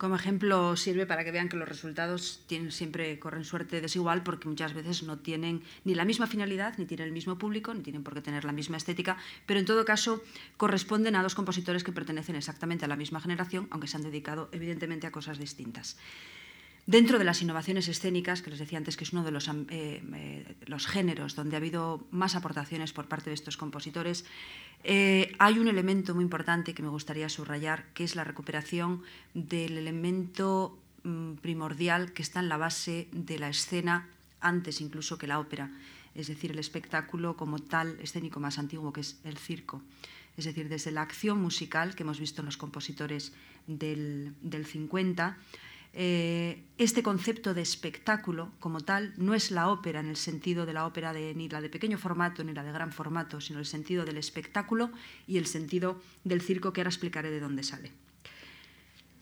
Como ejemplo sirve para que vean que los resultados siempre corren suerte desigual porque muchas veces no tienen ni la misma finalidad, ni tienen el mismo público, ni tienen por qué tener la misma estética, pero en todo caso corresponden a dos compositores que pertenecen exactamente a la misma generación, aunque se han dedicado evidentemente a cosas distintas. Dentro de las innovaciones escénicas, que les decía antes que es uno de los, eh, eh, géneros donde ha habido más aportaciones por parte de estos compositores, eh, hay un elemento muy importante que me gustaría subrayar, que es la recuperación del elemento mm, primordial que está en la base de la escena antes incluso que la ópera, es decir, el espectáculo como tal escénico más antiguo que es el circo. Es decir, desde la acción musical que hemos visto en los compositores del, del 50, eh, este concepto de espectáculo como tal no es la ópera en el sentido de la ópera de, ni la de pequeño formato ni la de gran formato, sino el sentido del espectáculo y el sentido del circo que ahora explicaré de dónde sale.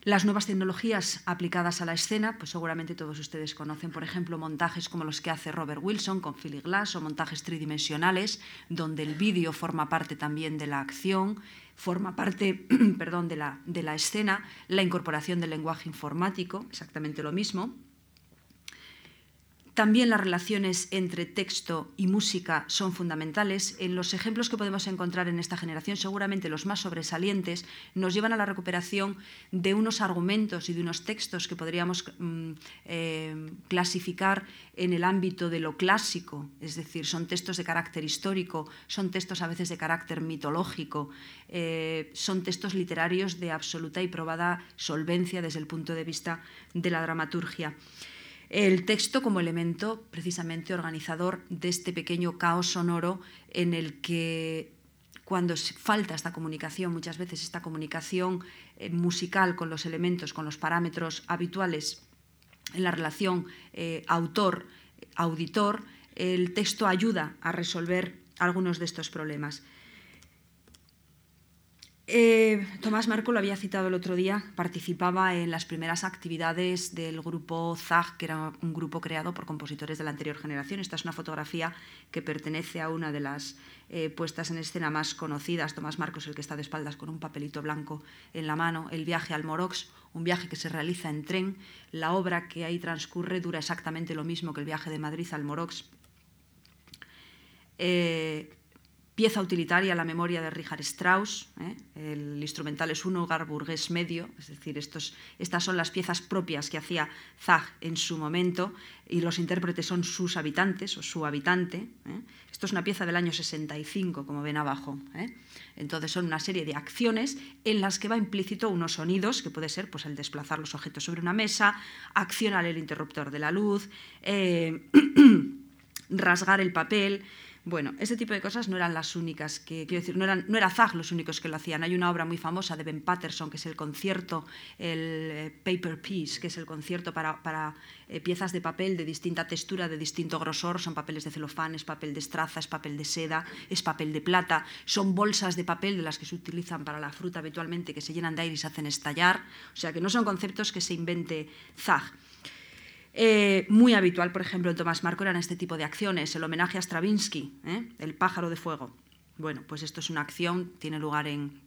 Las nuevas tecnologías aplicadas a la escena, pues seguramente todos ustedes conocen, por ejemplo, montajes como los que hace Robert Wilson con Philly Glass o montajes tridimensionales, donde el vídeo forma parte también de la acción, forma parte perdón, de, la, de la escena, la incorporación del lenguaje informático, exactamente lo mismo, también las relaciones entre texto y música son fundamentales. En los ejemplos que podemos encontrar en esta generación, seguramente los más sobresalientes, nos llevan a la recuperación de unos argumentos y de unos textos que podríamos mm, eh, clasificar en el ámbito de lo clásico, es decir, son textos de carácter histórico, son textos a veces de carácter mitológico, eh, son textos literarios de absoluta y probada solvencia desde el punto de vista de la dramaturgia el texto como elemento precisamente organizador de este pequeño caos sonoro en el que cuando falta esta comunicación, muchas veces esta comunicación eh, musical con los elementos, con los parámetros habituales en la relación eh, autor-auditor, el texto ayuda a resolver algunos de estos problemas. Eh, Tomás Marco lo había citado el otro día, participaba en las primeras actividades del grupo ZAG, que era un grupo creado por compositores de la anterior generación. Esta es una fotografía que pertenece a una de las eh, puestas en escena más conocidas. Tomás Marcos, el que está de espaldas con un papelito blanco en la mano, El viaje al Morox, un viaje que se realiza en tren. La obra que ahí transcurre dura exactamente lo mismo que el viaje de Madrid al Morox. Eh, pieza utilitaria la memoria de Richard Strauss, ¿eh? el instrumental es un hogar burgués medio, es decir, estas son las piezas propias que hacía Zag en su momento y los intérpretes son sus habitantes o su habitante. ¿eh? Esto es una pieza del año 65, como ven abajo. ¿eh? Entonces son una serie de acciones en las que va implícito unos sonidos, que puede ser pues, el desplazar los objetos sobre una mesa, accionar el interruptor de la luz, rasgar el papel, bueno, ese tipo de cosas no eran las únicas que, quiero decir, no, eran, no era Zag los únicos que lo hacían. Hay una obra muy famosa de Ben Patterson, que es el concierto, el eh, Paper Piece, que es el concierto para, eh, piezas de papel de distinta textura, de distinto grosor. Son papeles de celofán, es papel de estraza, es papel de seda, es papel de plata. Son bolsas de papel de las que se utilizan para la fruta habitualmente, que se llenan de aire y se hacen estallar. O sea, que no son conceptos que se invente Zag. Eh, muy habitual, por ejemplo, en Tomás Marco eran este tipo de acciones, el homenaje a Stravinsky, ¿eh? el pájaro de fuego. Bueno, pues esto es una acción, tiene lugar en,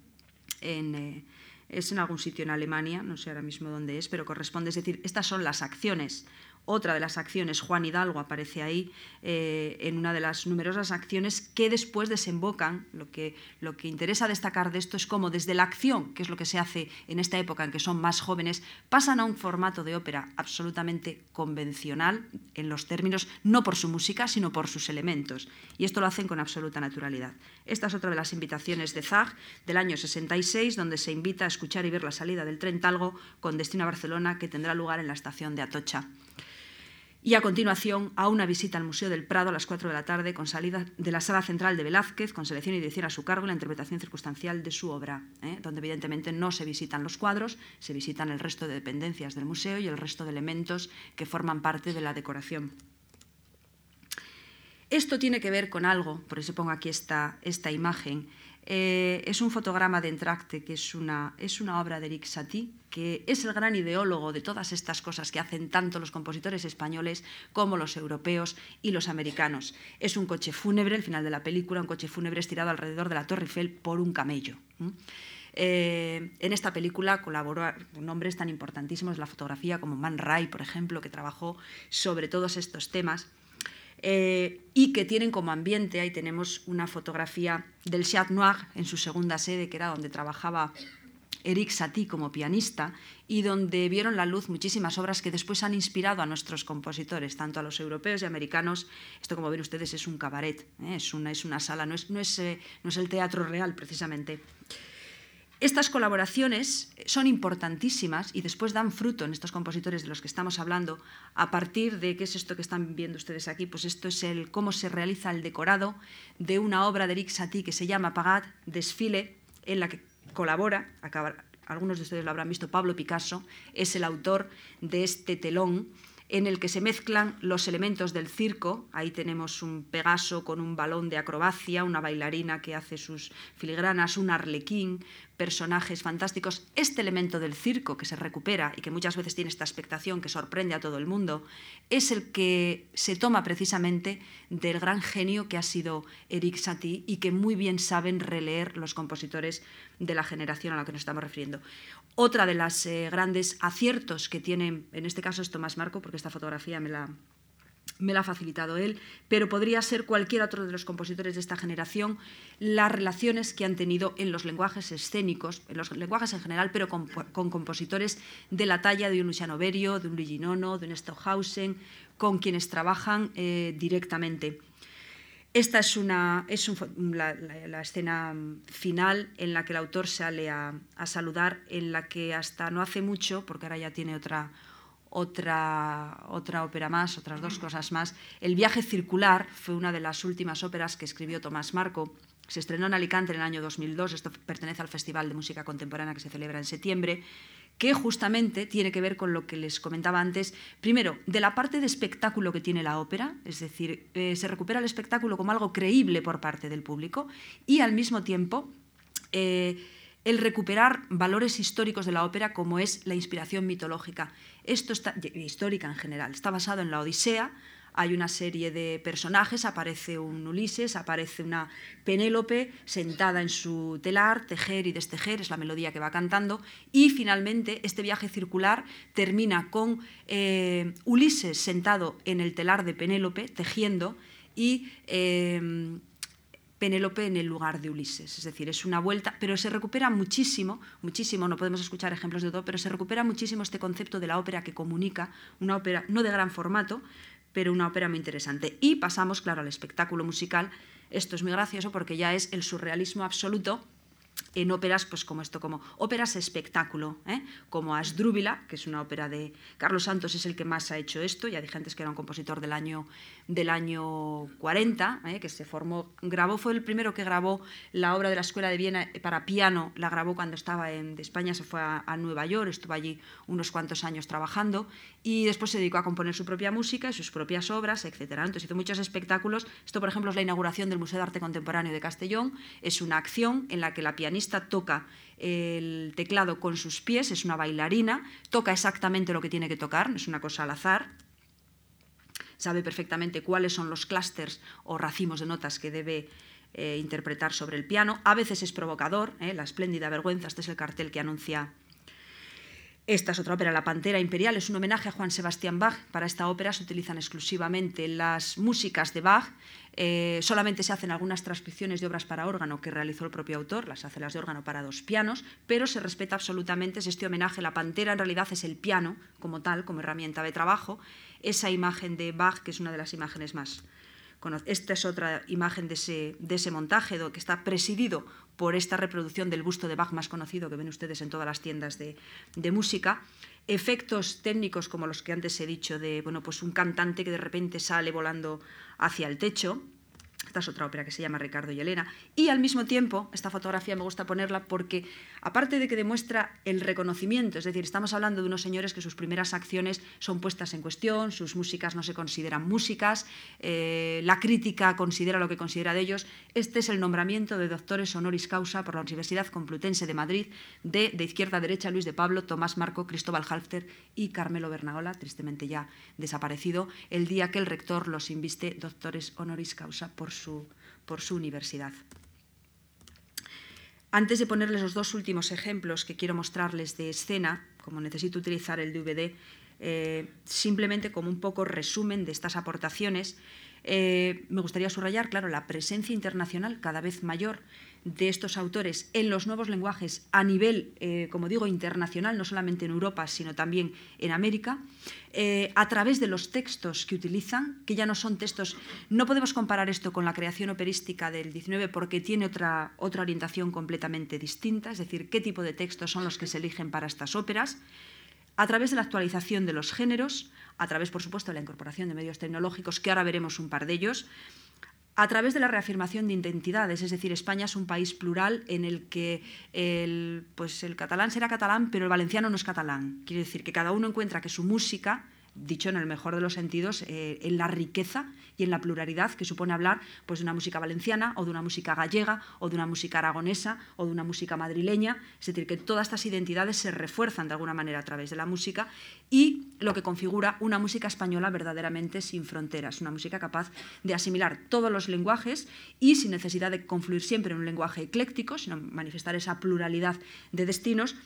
eh, es en algún sitio en Alemania, no sé ahora mismo dónde es, pero corresponde, es decir, estas son las acciones otra de las acciones, Juan Hidalgo aparece ahí eh, en una de las numerosas acciones que después desembocan. Lo que, lo que interesa destacar de esto es cómo desde la acción, que es lo que se hace en esta época en que son más jóvenes, pasan a un formato de ópera absolutamente convencional en los términos, no por su música, sino por sus elementos. Y esto lo hacen con absoluta naturalidad. Esta es otra de las invitaciones de Zag del año 66, donde se invita a escuchar y ver la salida del tren Talgo con destino a Barcelona, que tendrá lugar en la estación de Atocha y a continuación a una visita al Museo del Prado a las 4 de la tarde con salida de la sala central de Velázquez con selección y dirección a su cargo y la interpretación circunstancial de su obra, ¿eh? donde evidentemente no se visitan los cuadros, se visitan el resto de dependencias del museo y el resto de elementos que forman parte de la decoración. Esto tiene que ver con algo, por eso pongo aquí esta, esta imagen, eh, es un fotograma de Entracte, que es una, es una obra de Eric Satie, que es el gran ideólogo de todas estas cosas que hacen tanto los compositores españoles como los europeos y los americanos. Es un coche fúnebre, el final de la película, un coche fúnebre estirado alrededor de la Torre Eiffel por un camello. Eh, en esta película colaboró nombres tan importantísimos de la fotografía como Man Ray, por ejemplo, que trabajó sobre todos estos temas. Eh, y que tienen como ambiente, ahí tenemos una fotografía del Chat Noir en su segunda sede, que era donde trabajaba Eric Satie como pianista y donde vieron la luz muchísimas obras que después han inspirado a nuestros compositores, tanto a los europeos y americanos. Esto, como ven ustedes, es un cabaret, ¿eh? es, una, es, una, sala, no es, no es, eh, no es el teatro real precisamente. Estas colaboraciones son importantísimas y después dan fruto en estos compositores de los que estamos hablando a partir de qué es esto que están viendo ustedes aquí, pues esto es el cómo se realiza el decorado de una obra de Eric Satie que se llama Pagat, Desfile, en la que colabora, algunos de ustedes lo habrán visto, Pablo Picasso, es el autor de este telón en el que se mezclan los elementos del circo. Ahí tenemos un Pegaso con un balón de acrobacia, una bailarina que hace sus filigranas, un arlequín, personajes fantásticos. Este elemento del circo que se recupera y que muchas veces tiene esta expectación que sorprende a todo el mundo, es el que se toma precisamente del gran genio que ha sido Eric Satie y que muy bien saben releer los compositores de la generación a la que nos estamos refiriendo. Otra de las eh, grandes aciertos que tiene, en este caso es Tomás Marco, porque esta fotografía me la, me la ha facilitado él, pero podría ser cualquier otro de los compositores de esta generación, las relaciones que han tenido en los lenguajes escénicos, en los lenguajes en general, pero con, compositores de la talla de un Luciano Berio, de un Luigi Nono, de un Stockhausen, con quienes trabajan eh, directamente. Esta es, una, es la, escena final en la que el autor sale a, a saludar, en la que hasta no hace mucho, porque ahora ya tiene otra, otra, otra ópera más, otras dos cosas más. El viaje circular fue una de las últimas óperas que escribió Tomás Marco. Se estrenó en Alicante en el año 2002, esto pertenece al Festival de Música Contemporánea que se celebra en septiembre, que justamente tiene que ver con lo que les comentaba antes. Primero, de la parte de espectáculo que tiene la ópera, es decir, eh, se recupera el espectáculo como algo creíble por parte del público y al mismo tiempo... Eh, el recuperar valores históricos de la ópera como es la inspiración mitológica. Esto está histórica en general, está basado en la Odisea. Hay una serie de personajes, aparece un Ulises, aparece una Penélope sentada en su telar, tejer y destejer, es la melodía que va cantando, y finalmente este viaje circular termina con eh, Ulises sentado en el telar de Penélope, tejiendo, y eh, Penélope en el lugar de Ulises. Es decir, es una vuelta, pero se recupera muchísimo, muchísimo, no podemos escuchar ejemplos de todo, pero se recupera muchísimo este concepto de la ópera que comunica, una ópera no de gran formato, pero una ópera muy interesante. Y pasamos, claro, al espectáculo musical. Esto es muy gracioso porque ya es el surrealismo absoluto en óperas, pues como esto, como óperas espectáculo, ¿eh? como Asdrúbila, que es una ópera de Carlos Santos, es el que más ha hecho esto, ya dije antes que era un compositor del año, del año 40, ¿eh? que se formó, grabó, fue el primero que grabó la obra de la Escuela de Viena para piano, la grabó cuando estaba en España, se fue a, Nueva York, estuvo allí unos cuantos años trabajando, y después se dedicó a componer su propia música, sus propias obras, etc. Entonces hizo muchos espectáculos, esto por ejemplo es la inauguración del Museo de Arte Contemporáneo de Castellón, es una acción en la que la pianista toca el teclado con sus pies, es una bailarina, toca exactamente lo que tiene que tocar, no es una cosa al azar, sabe perfectamente cuáles son los clústeres o racimos de notas que debe eh, interpretar sobre el piano. A veces es provocador, ¿eh? la espléndida vergüenza, este es el cartel que anuncia esta es otra ópera, La Pantera Imperial, es un homenaje a Juan Sebastián Bach. Para esta ópera se utilizan exclusivamente las músicas de Bach. Eh, solamente se hacen algunas transcripciones de obras para órgano que realizó el propio autor, las hace las de órgano para dos pianos, pero se respeta absolutamente este homenaje. La Pantera en realidad es el piano como tal, como herramienta de trabajo. Esa imagen de Bach, que es una de las imágenes más esta es otra imagen de ese, de ese montaje que está presidido por esta reproducción del busto de Bach más conocido que ven ustedes en todas las tiendas de, de música. Efectos técnicos como los que antes he dicho de bueno, pues un cantante que de repente sale volando hacia el techo, esta es otra ópera que se llama Ricardo y Elena. Y al mismo tiempo, esta fotografía me gusta ponerla porque, aparte de que demuestra el reconocimiento, es decir, estamos hablando de unos señores que sus primeras acciones son puestas en cuestión, sus músicas no se consideran músicas, eh, la crítica considera lo que considera de ellos. Este es el nombramiento de doctores honoris causa por la Universidad Complutense de Madrid de, de izquierda a derecha Luis de Pablo, Tomás Marco, Cristóbal Halfter y Carmelo Bernaola, tristemente ya desaparecido, el día que el rector los inviste doctores honoris causa por su, por su universidad. Antes de ponerles los dos últimos ejemplos que quiero mostrarles de escena, como necesito utilizar el DVD, eh, simplemente como un poco resumen de estas aportaciones, eh, me gustaría subrayar, claro, la presencia internacional cada vez mayor de estos autores en los nuevos lenguajes a nivel, eh, como digo, internacional, no solamente en Europa, sino también en América, eh, a través de los textos que utilizan, que ya no son textos, no podemos comparar esto con la creación operística del 19 porque tiene otra, otra orientación completamente distinta, es decir, qué tipo de textos son los que se eligen para estas óperas, a través de la actualización de los géneros, a través, por supuesto, de la incorporación de medios tecnológicos, que ahora veremos un par de ellos, a través de la reafirmación de identidades, es decir, España es un país plural en el que el, pues el catalán será catalán, pero el valenciano no es catalán. Quiere decir que cada uno encuentra que su música dicho en el mejor de los sentidos, eh, en la riqueza y en la pluralidad que supone hablar pues, de una música valenciana o de una música gallega o de una música aragonesa o de una música madrileña. Es decir, que todas estas identidades se refuerzan de alguna manera a través de la música y lo que configura una música española verdaderamente sin fronteras, una música capaz de asimilar todos los lenguajes y sin necesidad de confluir siempre en un lenguaje ecléctico, sino manifestar esa pluralidad de destinos,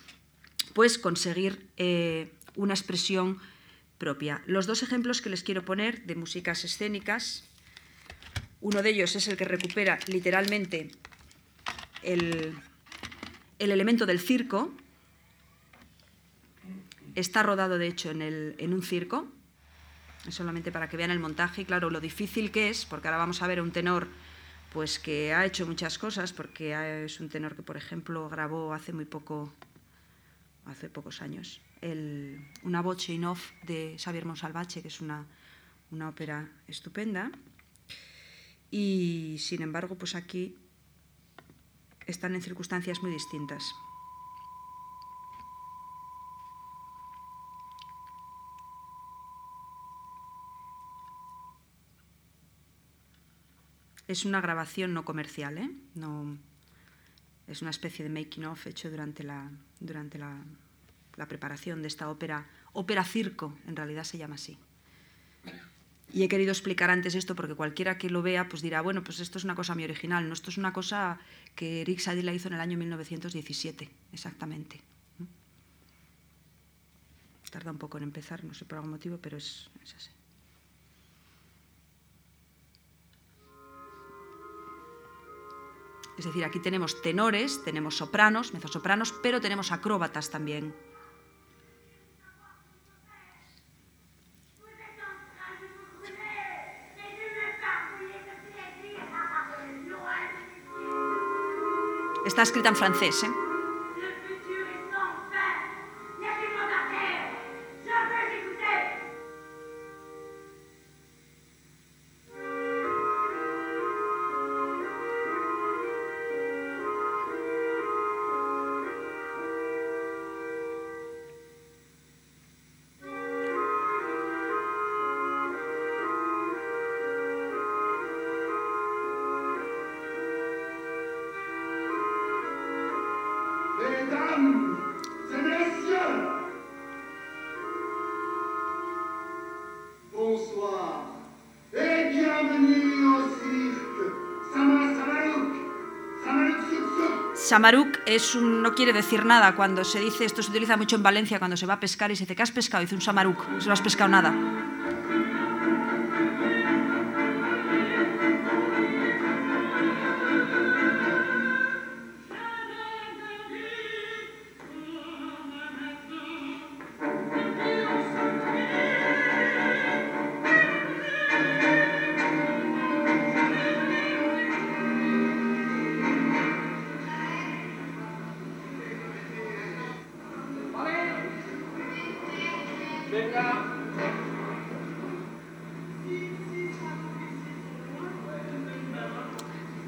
pues conseguir eh, una expresión propia. Los dos ejemplos que les quiero poner de músicas escénicas, uno de ellos es el que recupera literalmente el, elemento del circo. Está rodado, de hecho, en, en un circo, solamente para que vean el montaje y, claro, lo difícil que es, porque ahora vamos a ver un tenor pues que ha hecho muchas cosas, porque es un tenor que, por ejemplo, grabó hace muy poco, hace pocos años, una voce in off de Xavier Monsalvache, que es una, una ópera estupenda. Y sin embargo, pues aquí están en circunstancias muy distintas. Es una grabación no comercial, ¿eh? no, es una especie de making of hecho durante la, durante la la preparación de esta ópera, ópera circo, en realidad se llama así. Y he querido explicar antes esto porque cualquiera que lo vea pues dirá, bueno, pues esto es una cosa muy original. No, esto es una cosa que Eric Satie la hizo en el año 1917, exactamente. Tarda un poco en empezar, no sé por algún motivo, pero es, es así. Es decir, aquí tenemos tenores, tenemos sopranos, mezzosopranos, pero tenemos acróbatas también. Está escrita en francés. ¿eh? Samaruk es un, no quiere decir nada cuando se dice, esto se utiliza mucho en Valencia cuando se va a pescar y se dice, ¿qué has pescado? dice un Samaruk, no has pescado nada.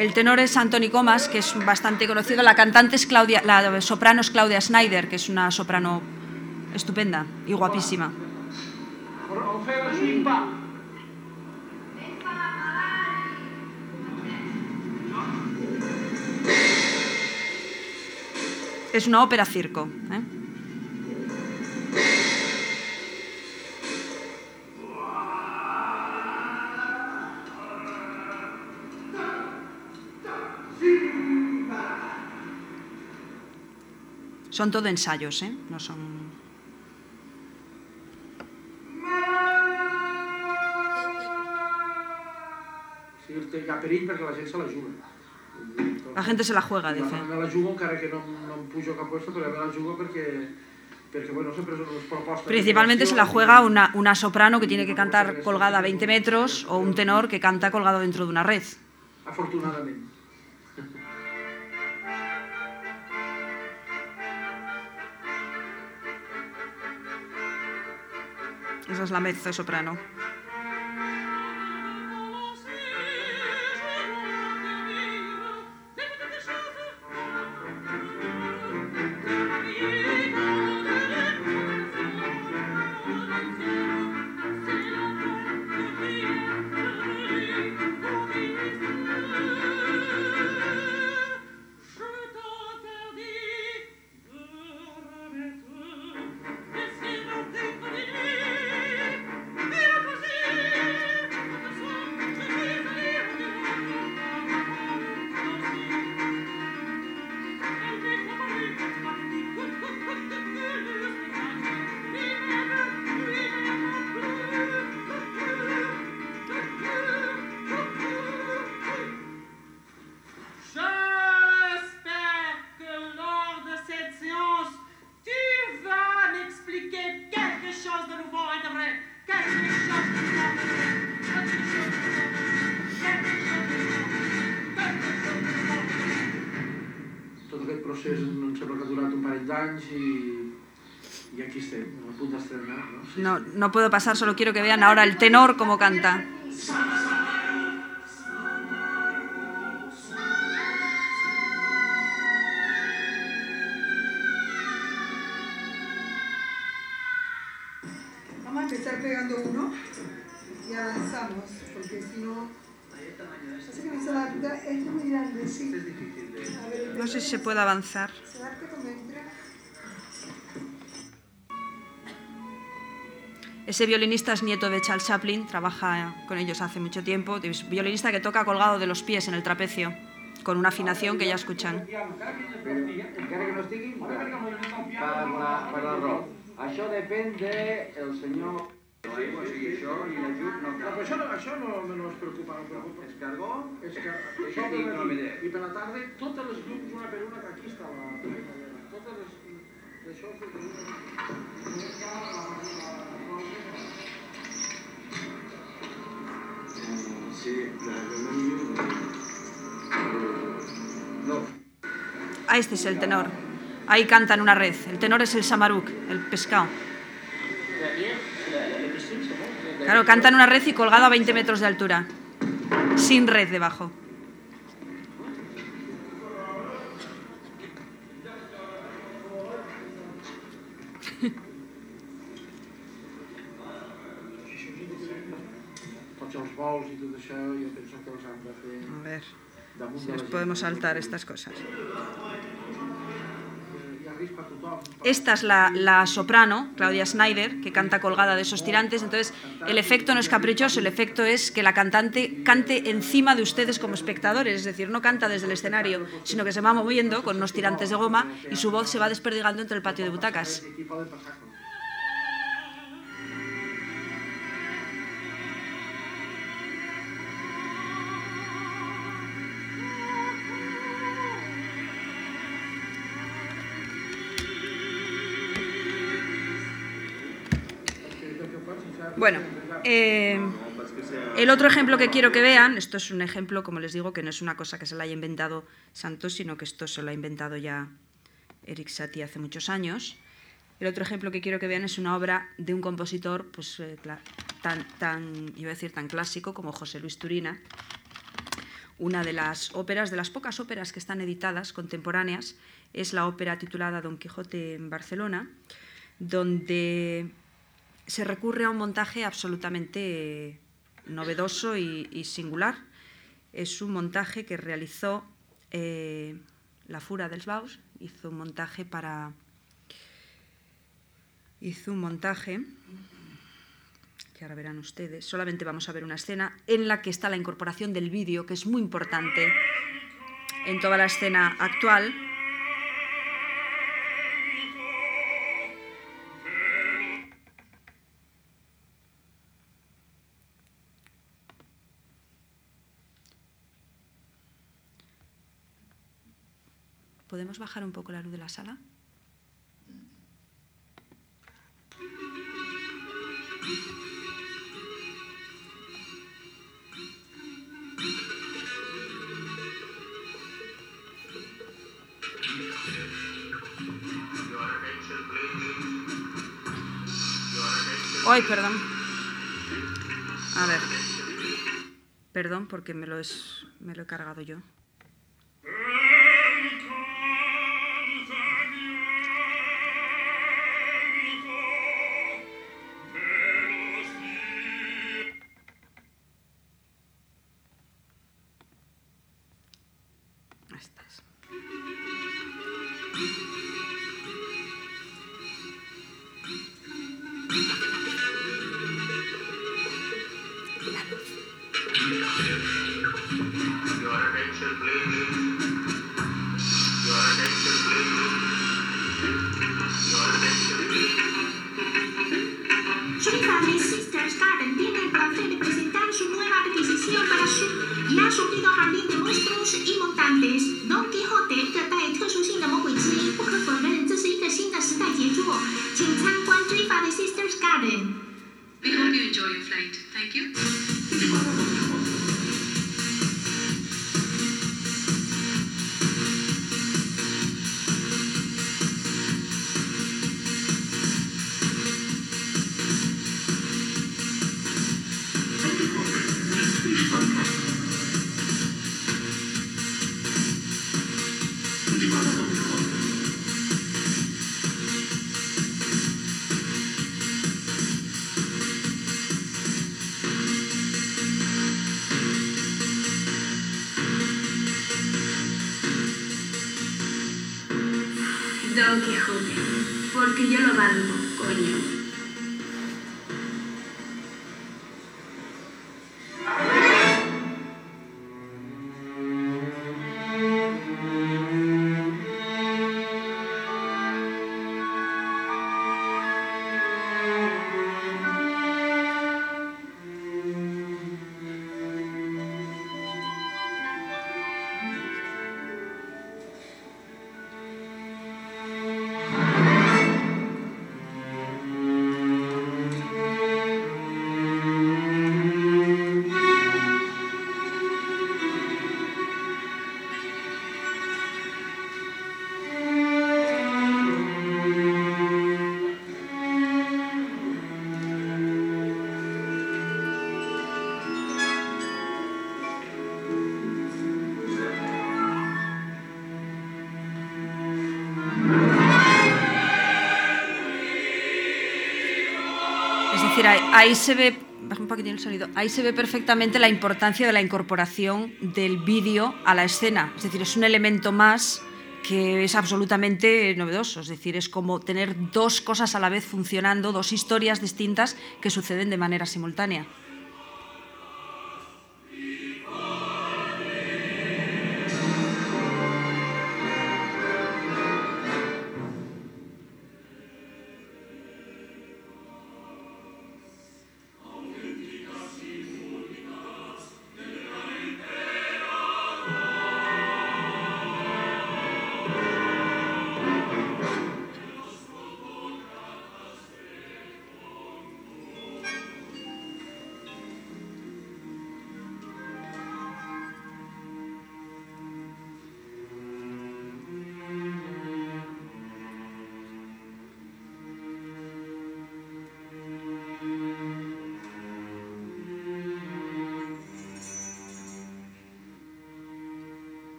El tenor es Anthony Comas, que es bastante conocido. La cantante es Claudia, la soprano es Claudia Schneider, que es una soprano estupenda y guapísima. Es una ópera circo. ¿eh? Son todo ensayos, ¿eh? No son... Sí, hi ha perill perquè la gent se la juga. La gente se la juega, dice. Me la jugo encara que no, no em pujo cap puesto, però me la jugo perquè porque bueno, siempre son propostas Principalmente se la juega una, una soprano que tiene que cantar colgada a 20 metros o un tenor que canta colgado dentro de una red. Afortunadamente. Esa es la mezzo soprano. No, puedo pasar, solo quiero que vean ahora el tenor como canta. Vamos a empezar pegando uno y avanzamos, porque si no... Así que me adapta, esto es muy grande, sí. No sé si se puede avanzar. Ese violinista es nieto de Charles Chaplin, trabaja con ellos hace mucho tiempo. Es violinista que toca colgado de los pies en el trapecio, con una afinación que ya escuchan. I l'ajut no No, però això no, això no, no ens preocupa, no ens preocupa. Escargó, És que Això això sí, per no matí m'he i per la tarda totes les llums una per una que aquí està la totes les. Ah, este es el tenor. Ahí cantan una red. El tenor es el samaruk, el pescado. Claro, cantan una red y colgado a 20 metros de altura. Sin red debajo. A ver si nos podemos saltar estas cosas. Tothom. Esta es la, la soprano, Claudia Snyder, que canta colgada de esos tirantes. Entonces, el efecto no es caprichoso, el efecto es que la cantante cante encima de ustedes como espectadores, es decir, no canta desde el escenario, sino que se va moviendo con unos tirantes de goma y su voz se va desperdigando entre el patio de butacas. Bueno, eh, el otro ejemplo que quiero que vean, esto es un ejemplo, como les digo, que no es una cosa que se la haya inventado Santos, sino que esto se lo ha inventado ya Eric Satie hace muchos años. El otro ejemplo que quiero que vean es una obra de un compositor pues, eh, tan, tan, iba a decir, tan clásico como José Luis Turina, una de las óperas, de las pocas óperas que están editadas contemporáneas, es la ópera titulada Don Quijote en Barcelona, donde se recurre a un montaje absolutamente novedoso y, singular. Es un montaje que realizó eh, la Fura dels Baus, hizo un montaje para. Hizo un montaje que ahora verán ustedes. Solamente vamos a ver una escena en la que está la incorporación del vídeo, que es muy importante en toda la escena actual. ¿Podemos bajar un poco la luz de la sala? Ay, perdón. A ver. Perdón porque me lo, es, me lo he cargado yo. Porque yo lo valgo, coño. Ahí, se ve, un poquitín el sonido, ahí se ve perfectamente la importancia de la incorporación del vídeo a la escena. Es decir, es un elemento más que es absolutamente novedoso. Es decir, es como tener dos cosas a la vez funcionando, dos historias distintas que suceden de manera simultánea.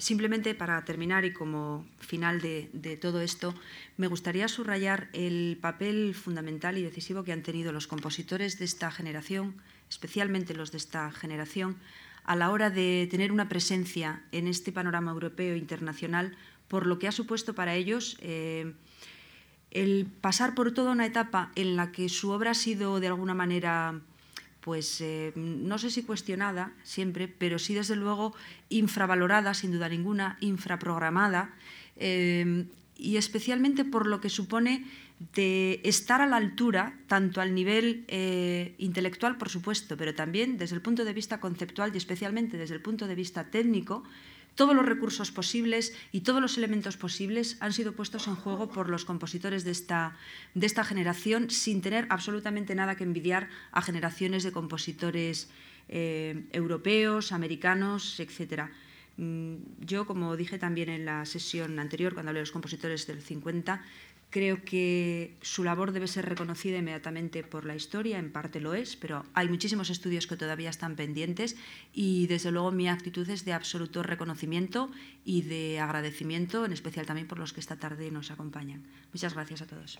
Simplemente para terminar y como final de, todo esto, me gustaría subrayar el papel fundamental y decisivo que han tenido los compositores de esta generación, especialmente los de esta generación, a la hora de tener una presencia en este panorama europeo e internacional, por lo que ha supuesto para ellos eh, el pasar por toda una etapa en la que su obra ha sido de alguna manera pues eh, no sé si cuestionada siempre, pero sí desde luego infravalorada, sin duda ninguna, infraprogramada, eh, y especialmente por lo que supone de estar a la altura, tanto al nivel eh, intelectual, por supuesto, pero también desde el punto de vista conceptual y especialmente desde el punto de vista técnico, todos los recursos posibles y todos los elementos posibles han sido puestos en juego por los compositores de esta, de esta generación sin tener absolutamente nada que envidiar a generaciones de compositores eh, europeos, americanos, etc. Mm, yo, como dije también en la sesión anterior, cuando hablé de los compositores del 50, Creo que su labor debe ser reconocida inmediatamente por la historia, en parte lo es, pero hay muchísimos estudios que todavía están pendientes y desde luego mi actitud es de absoluto reconocimiento y de agradecimiento, en especial también por los que esta tarde nos acompañan. Muchas gracias a todos.